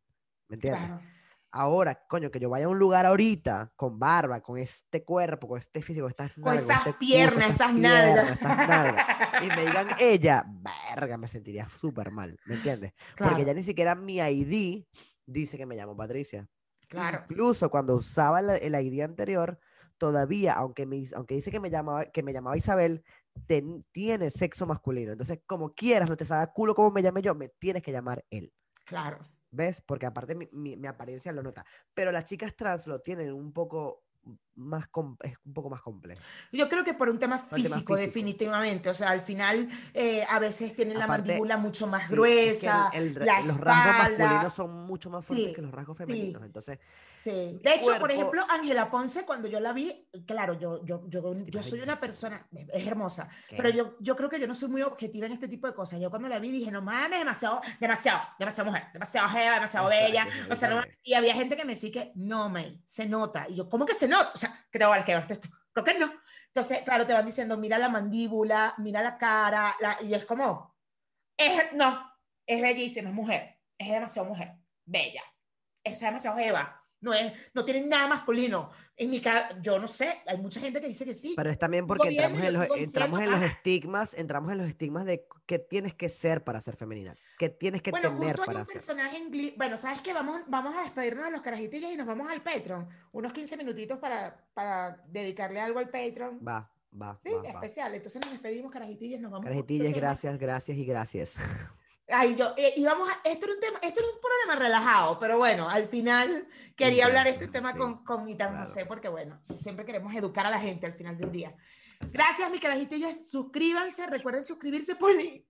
¿me entiendes? Claro. Ahora, coño, que yo vaya a un lugar ahorita con barba, con este cuerpo, con este físico, estas Con nalgas, esas este culo, piernas, esas nalgas. piernas, estas nalgas, y me digan *laughs* ella, verga, me sentiría súper mal, ¿me entiendes? Porque ya ni siquiera mi ID dice que me llamo Patricia. Claro. Incluso cuando usaba la- el ID anterior, todavía, aunque, me, aunque dice que me llamaba, que me llamaba Isabel, ten- tiene sexo masculino. Entonces, como quieras, no te sabe culo como me llame yo, me tienes que llamar él. Claro. ¿Ves? Porque aparte mi, mi- mi apariencia lo nota. Pero las chicas trans lo tienen un poco más, es un poco más complejo. Yo creo que por un tema Por tema físico, físico. definitivamente. O sea, al final eh, a veces tienen la Aparte, mandíbula mucho más Sí, es que gruesa. el- el- la los rasgos espalda. masculinos son mucho más fuertes Sí, que los rasgos sí. femeninos. Entonces, Sí. De hecho, por cuerpo- ejemplo, Ángela Ponce, cuando yo la vi, claro, yo, yo, yo, yo soy una persona, es hermosa, ¿qué? pero yo, yo creo que yo no soy muy objetiva en este tipo de cosas. Yo cuando la vi dije, no mames, demasiado, demasiado, demasiado mujer, demasiado jeva, demasiado bella. sí, O sea, no- y había gente que me decía que no, me, se nota. Y yo, ¿cómo que se nota? O sea, *laughs* creo que esto, creo que no. Entonces, claro, te van diciendo, mira la mandíbula, mira la cara, la- y es como, es, no, es bellísima, es mujer, es demasiado mujer, bella, es demasiado jeva. No, es, no tiene nada masculino. En mi caso, yo no sé, hay mucha gente que dice que sí. Pero es también porque entramos y en los, entramos en los "Ah". estigmas, entramos en los estigmas de qué tienes que ser para ser femenina, qué tienes que Bueno, tener justo hay para un ser. personaje en. Bueno, ¿sabes qué? Vamos, vamos a despedirnos de los carajitillos y nos vamos al Patreon. Unos 15 minutitos para, para dedicarle algo al Patreon. Va, va, Sí, va, va. especial. Entonces nos despedimos, carajitillos, nos vamos. tema. gracias, gracias y gracias. *laughs* Ay, yo, eh, y vamos a, esto era un tema, esto era un programa relajado, pero bueno, al final quería hablar este Intenso, tema sí, con, con Itan claro. José, porque bueno, siempre queremos educar a la gente al final del día. Gracias, mi carajitillas, suscríbanse, recuerden suscribirse, Poli.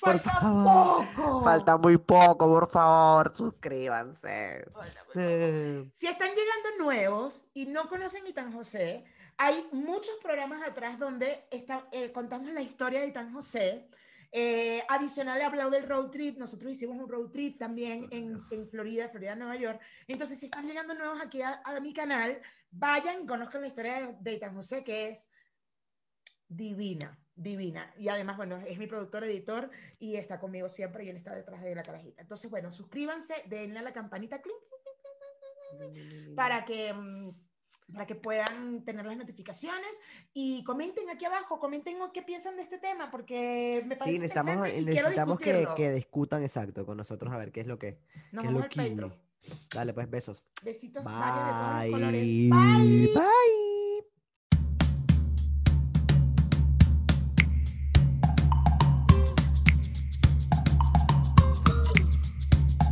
Por Falta favor, poco. Falta muy poco, por favor, suscríbanse. Falta muy poco. Eh, Si están llegando nuevos y no conocen Itan José, hay muchos programas atrás donde está- eh, contamos la historia de Itan José. Eh, adicional he hablado del road trip, nosotros hicimos un road trip también en, en Florida, Florida, Nueva York. Entonces, si están llegando nuevos aquí a, a mi canal, vayan, conozcan la historia de, de Itan José, que es divina, divina. Y además, bueno, es mi productor, editor y está conmigo siempre y él está detrás de la carajita. Entonces, bueno, suscríbanse, denle a la campanita, clink, para que, mm, para que puedan tener las notificaciones y comenten aquí abajo, comenten qué piensan de este tema, porque me parece Sí, necesitamos, interesante y necesitamos que, discutan exacto con nosotros a ver qué es lo que. Nos qué es vamos lo al. Dale, pues besos. Besitos varios de todos los colores. Bye. Bye. Bye.